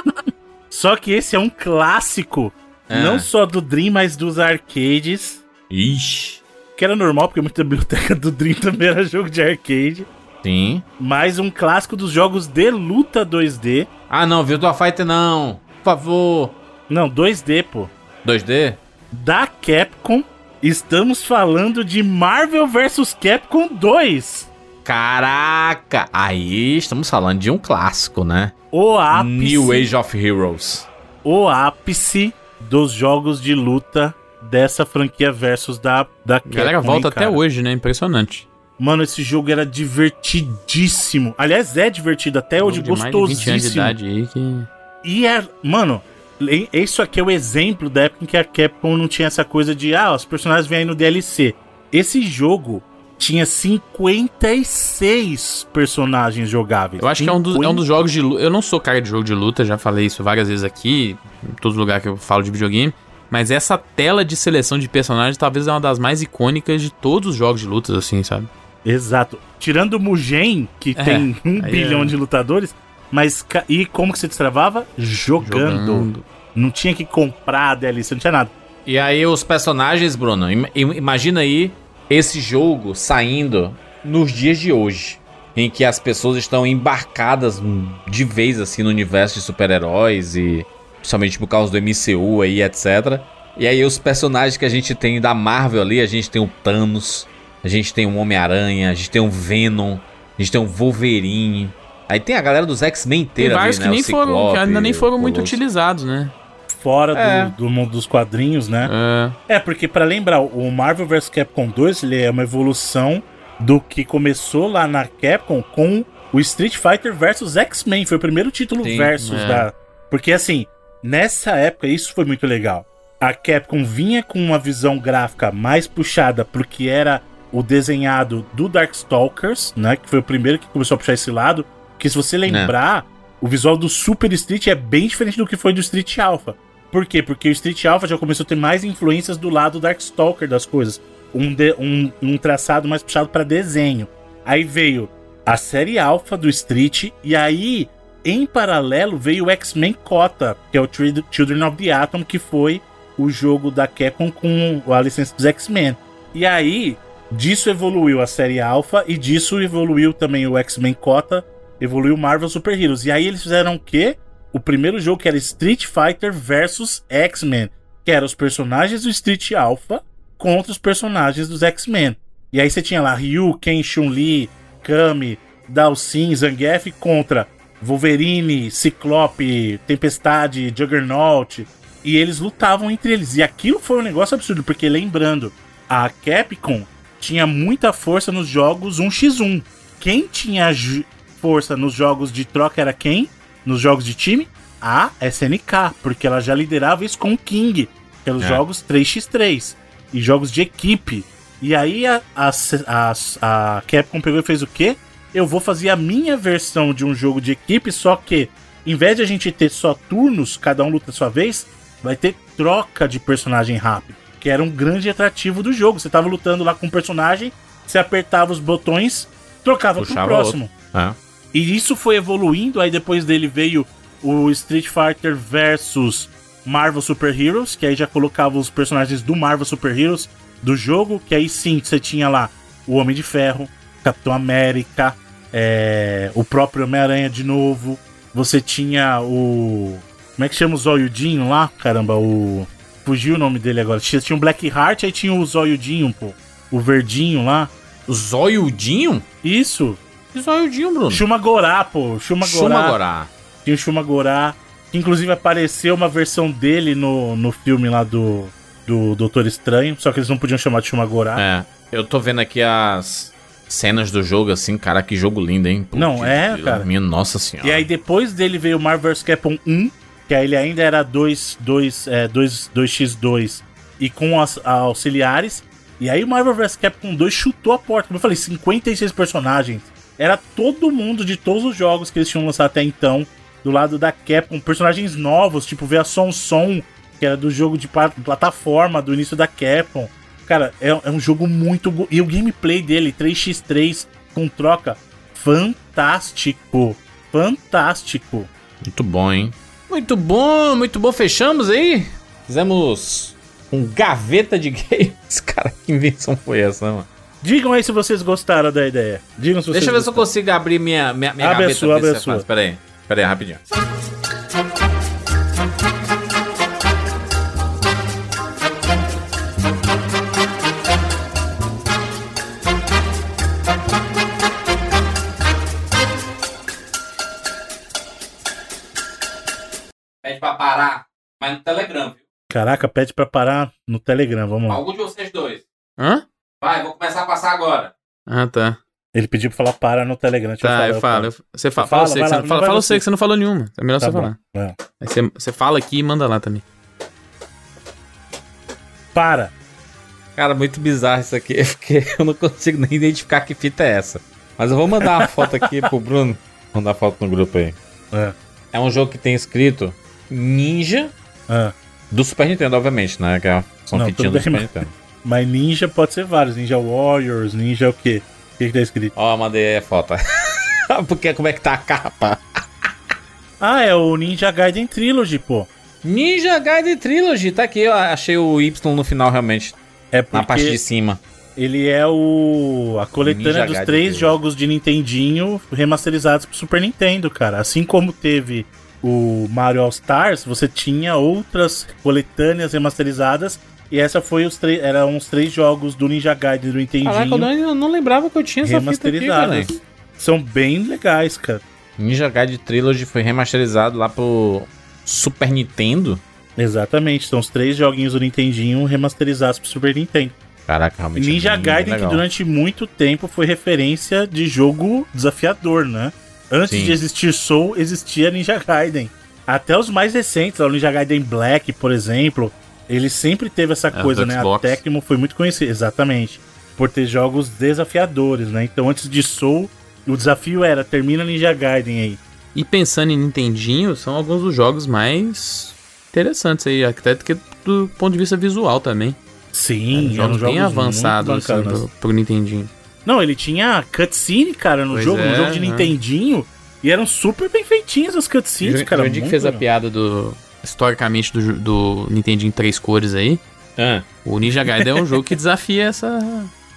[LAUGHS] Só que esse é um clássico. É. Não só do Dream, mas dos arcades. Ixi. Que era normal, porque muita biblioteca do Dream também era jogo de arcade. Sim. Mais um clássico dos jogos de luta 2D. Ah, não, Virtua Fighter não. Por favor. Não, 2D, pô. 2D? Da Capcom. Estamos falando de Marvel vs Capcom 2. Caraca! Aí estamos falando de um clássico, né? O ápice, New Age of Heroes. o ápice dos jogos de luta dessa franquia versus da, da A galera Capcom, volta hein, até hoje, né? Impressionante. Mano, esse jogo era divertidíssimo. Aliás, é divertido até hoje, Jogo de mais de 20 anos de gostosíssimo. idade aí que... E é, mano, isso aqui é o exemplo da época em que a Capcom não tinha essa coisa de, ah, os personagens vêm aí no DLC. Esse jogo tinha 56 personagens jogáveis. Eu acho que é um, dos, é um 50. dos jogos de luta. Eu não sou cara de jogo de luta, já falei isso várias vezes aqui, em todo lugar que eu falo de videogame. Mas essa tela de seleção de personagens talvez é uma das mais icônicas de todos os jogos de lutas, assim, sabe? Exato. Tirando o Mugen, que É, tem um bilhão é- de lutadores, mas e como que você destravava? Jogando. Não tinha que comprar a DLC, não tinha nada. E aí os personagens, Bruno, im- im- imagina aí esse jogo saindo nos dias de hoje, em que as pessoas estão embarcadas de vez assim no universo de super-heróis e principalmente por causa do MCU aí, etc. E aí os personagens que a gente tem da Marvel ali, a gente tem o Thanos, a gente tem o Homem-Aranha, a gente tem o Venom, a gente tem o Wolverine. Aí tem a galera dos X-Men Tem inteira vários ali, que né? nem O foram, que Ciclope, ainda nem foram muito utilizados, né? Fora É. do, do mundo dos quadrinhos, né? É, É, porque pra lembrar, o Marvel vs Capcom 2 ele é uma evolução do que começou lá na Capcom com o Street Fighter vs X-Men. Foi o primeiro título Sim, versus é. da. Porque assim, nessa época isso foi muito legal. A Capcom vinha com uma visão gráfica mais puxada pro que era o desenhado do Darkstalkers, né? Que foi o primeiro que começou a puxar esse lado. Que se você lembrar, o visual do Super Street é bem diferente do que foi do Street Alpha. Por quê? Porque o Street Alpha já começou a ter mais influências do lado Darkstalker das coisas. Um, de- um, um traçado mais puxado para desenho. Aí veio a série Alpha do Street, e aí, em paralelo, veio o X-Men Cota, que é o Children of the Atom, que foi o jogo da Capcom com a licença dos X-Men. E aí, disso evoluiu a série Alpha, e disso evoluiu também o X-Men Cota, evoluiu Marvel Super Heroes. E aí eles fizeram o quê? O primeiro jogo que era Street Fighter versus X-Men, que eram os personagens do Street Alpha contra os personagens dos X-Men. E aí você tinha lá Ryu, Ken, Chun-Li, Kami, Dalsin, Zangief contra Wolverine, Ciclope, Tempestade, Juggernaut. E eles lutavam entre eles. E aquilo foi um negócio absurdo, porque lembrando, a Capcom tinha muita força nos jogos 1x1. Quem tinha força nos jogos de troca era quem? Nos jogos de time? A SNK, porque ela já liderava isso com o King, pelos É. jogos 3x3 e jogos de equipe. E aí a, a, a, a Capcom pegou e fez o quê? Eu vou fazer a minha versão de um jogo de equipe, só que em vez de a gente ter só turnos, cada um luta a sua vez, vai ter troca de personagem rápido, que era um grande atrativo do jogo. Você tava lutando lá com um personagem, você apertava os botões, trocava pro Puxava próximo. É. E isso foi evoluindo, aí depois dele veio o Street Fighter versus Marvel Super Heroes, que aí já colocava os personagens do Marvel Super Heroes do jogo, que aí sim você tinha lá o Homem de Ferro, Capitão América, é, o próprio Homem-Aranha de novo, você tinha o. Como é que chama o Zoiudinho lá? Caramba, o. Fugiu o nome dele agora. Tinha, tinha o Black Heart, aí tinha o Zoiudinho, pô. O verdinho lá. Zoiudinho? Isso. Que Zoiudinho, Bruno? Shumagorá, pô. Shumagorá. Shumagorá. Tinha o Shumagorá. Inclusive apareceu uma versão dele no, no filme lá do, do Doutor Estranho. Só que eles não podiam chamar de Shumagorá. É. Eu tô vendo aqui as cenas do jogo, assim, cara, que jogo lindo, hein? Putz, Não, é, cara. Minha nossa senhora. E aí depois dele veio o Marvel vs Capcom 1, que aí ele ainda era 2, 2, é, 2, 2x2 e com as auxiliares. E aí o Marvel vs Capcom 2 chutou a porta. Como eu falei, 56 personagens. Era todo mundo de todos os jogos que eles tinham lançado até então do lado da Capcom, personagens novos, tipo ver a Son Son, que era do jogo de plataforma do início da Capcom. Cara, é, é um jogo muito. E o gameplay dele, 3x3, com troca, fantástico. Fantástico. Muito bom, hein? Muito bom, muito bom. Fechamos aí? Fizemos um gaveta de [LAUGHS] games. Cara, que invenção foi essa, mano? Digam aí se vocês gostaram da ideia. Digam se vocês Deixa eu ver se eu consigo abrir minha, minha, minha Abre gaveta. sua, abre a sua. fácil. Pera aí, pera aí, rapidinho. Pede pra parar, mas no Telegram, viu? Caraca, pede pra parar no Telegram, vamos lá. Algum de vocês dois. Hã? Vai, vou começar a passar agora. Ah, tá. Ele pediu pra falar para no Telegram. Deixa Tá, falar, eu falo. eu- Você fala, Fala, fala, você, vai que você lá, não fala, vai fala você. você que você não falou nenhuma. É melhor Tá você bom. falar. Vai. Aí você, você fala aqui e manda lá também. Para. Cara, muito bizarro isso aqui, [LAUGHS] porque eu não consigo nem identificar que fita é essa. Mas eu vou mandar uma foto aqui pro Bruno. Mandar foto no grupo aí. É. É um jogo que tem escrito Ninja Ah. do Super Nintendo, obviamente, né? Que é- são fitinhas do Super Nintendo. Mas ninja pode ser vários. Ninja Warriors, ninja o quê? O que, que tá escrito? Ó, mandei aí a foto. [LAUGHS] porque como é que tá a capa? [LAUGHS] Ah, é o Ninja Gaiden Trilogy, pô. Ninja Gaiden Trilogy, tá aqui, eu achei o Y no final realmente, É na parte de porque cima. ele é o a coletânea Ninja dos Gaiden três Trilogy. jogos de Nintendinho remasterizados pro Super Nintendo, cara. Assim como teve o Mario All Stars, você tinha outras coletâneas remasterizadas e essa foi os três, eram os três jogos do Ninja Gaiden do Nintendinho Caraca, eu não, eu não lembrava que eu tinha essa fita aqui, cara. São bem legais, cara. Ninja Gaiden Trilogy foi remasterizado lá pro Super Nintendo. Exatamente, são os três joguinhos do Nintendinho remasterizados pro Super Nintendo. Caraca, realmente. é Ninja bem Gaiden, que legal. durante muito tempo foi referência de jogo desafiador, né? Antes Sim. de existir Soul, existia Ninja Gaiden. Até os mais recentes, o Ninja Gaiden Black, por exemplo, ele sempre teve essa É, coisa, né? A Xbox. Tecmo foi muito conhecida, exatamente, por ter jogos desafiadores, né? Então, antes de Soul, o desafio era termina Ninja Gaiden aí. E pensando em Nintendinho, são alguns dos jogos mais interessantes aí, até do, que do ponto de vista visual também. Sim, jogos eram bem jogos avançados muito assim, pro, pro Nintendinho. Não, ele tinha cutscene, cara, no Pois jogo, é, no jogo de né? Nintendinho. E eram super bem feitinhas as cutscenes, O cara. Jurandir que fez a piada do. Historicamente do, do Nintendinho em três cores aí. Ah, O Ninja Gaiden é um jogo que desafia essa,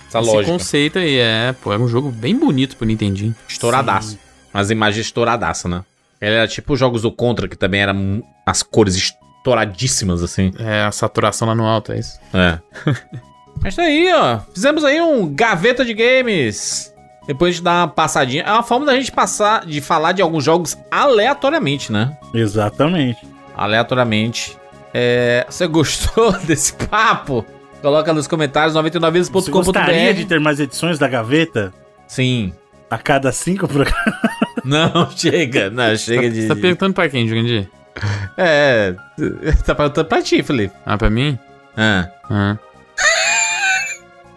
essa esse lógica. conceito aí. É, pô, era um jogo bem bonito pro Nintendinho. Estouradaço. As imagens estouradaço, né? Ele era tipo os jogos do Contra, que também eram as cores estouradíssimas, assim. É, a saturação lá no alto, é isso. É. [LAUGHS] Mas tá aí, ó. Fizemos aí um gaveta de games. Depois de dar uma passadinha. É uma forma da gente passar, de falar de alguns jogos aleatoriamente, né? Exatamente. Aleatoriamente. É, você gostou [LAUGHS] desse papo? Coloca nos comentários Você gostaria de 99vezes.com.br. ter mais edições da gaveta? Sim. A cada cinco programas? [LAUGHS] Não, chega. Não, chega Tá- de. Você tá perguntando pra quem, Jurandir? É. [LAUGHS] Tá perguntando pra ti, Felipe. Ah, pra mim? Ah, Ah.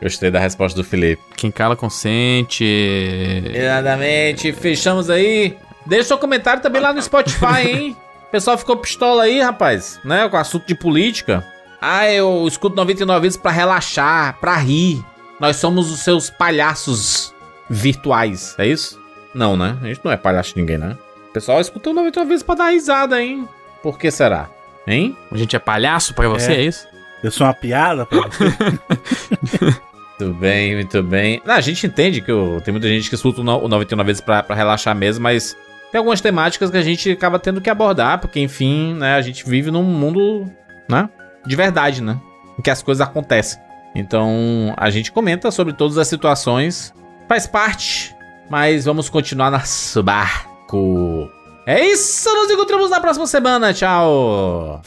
gostei da resposta do Felipe. Quem cala consente. Exatamente. Fechamos aí. Deixa seu comentário também lá no Spotify, hein? O pessoal ficou pistola aí, rapaz, né? Com assunto de política. Ah, eu escuto 99 vezes pra relaxar, pra rir. Nós somos os seus palhaços virtuais, é isso? Não, né? A gente não é palhaço de ninguém, né? O pessoal escuta 99 vezes pra dar risada, hein? Por que será? Hein? A gente é palhaço pra você, É. é, isso? Eu sou uma piada pra você? [LAUGHS] Muito bem, muito bem. Não, a gente entende que o- tem muita gente que escuta o 99 vezes pra, pra relaxar mesmo, mas tem algumas temáticas que a gente acaba tendo que abordar, porque, enfim, né, a gente vive num mundo, né, de verdade, né, em que as coisas acontecem. Então, a gente comenta sobre todas as situações, faz parte, mas vamos continuar nosso barco. É isso, nos encontramos na próxima semana, tchau!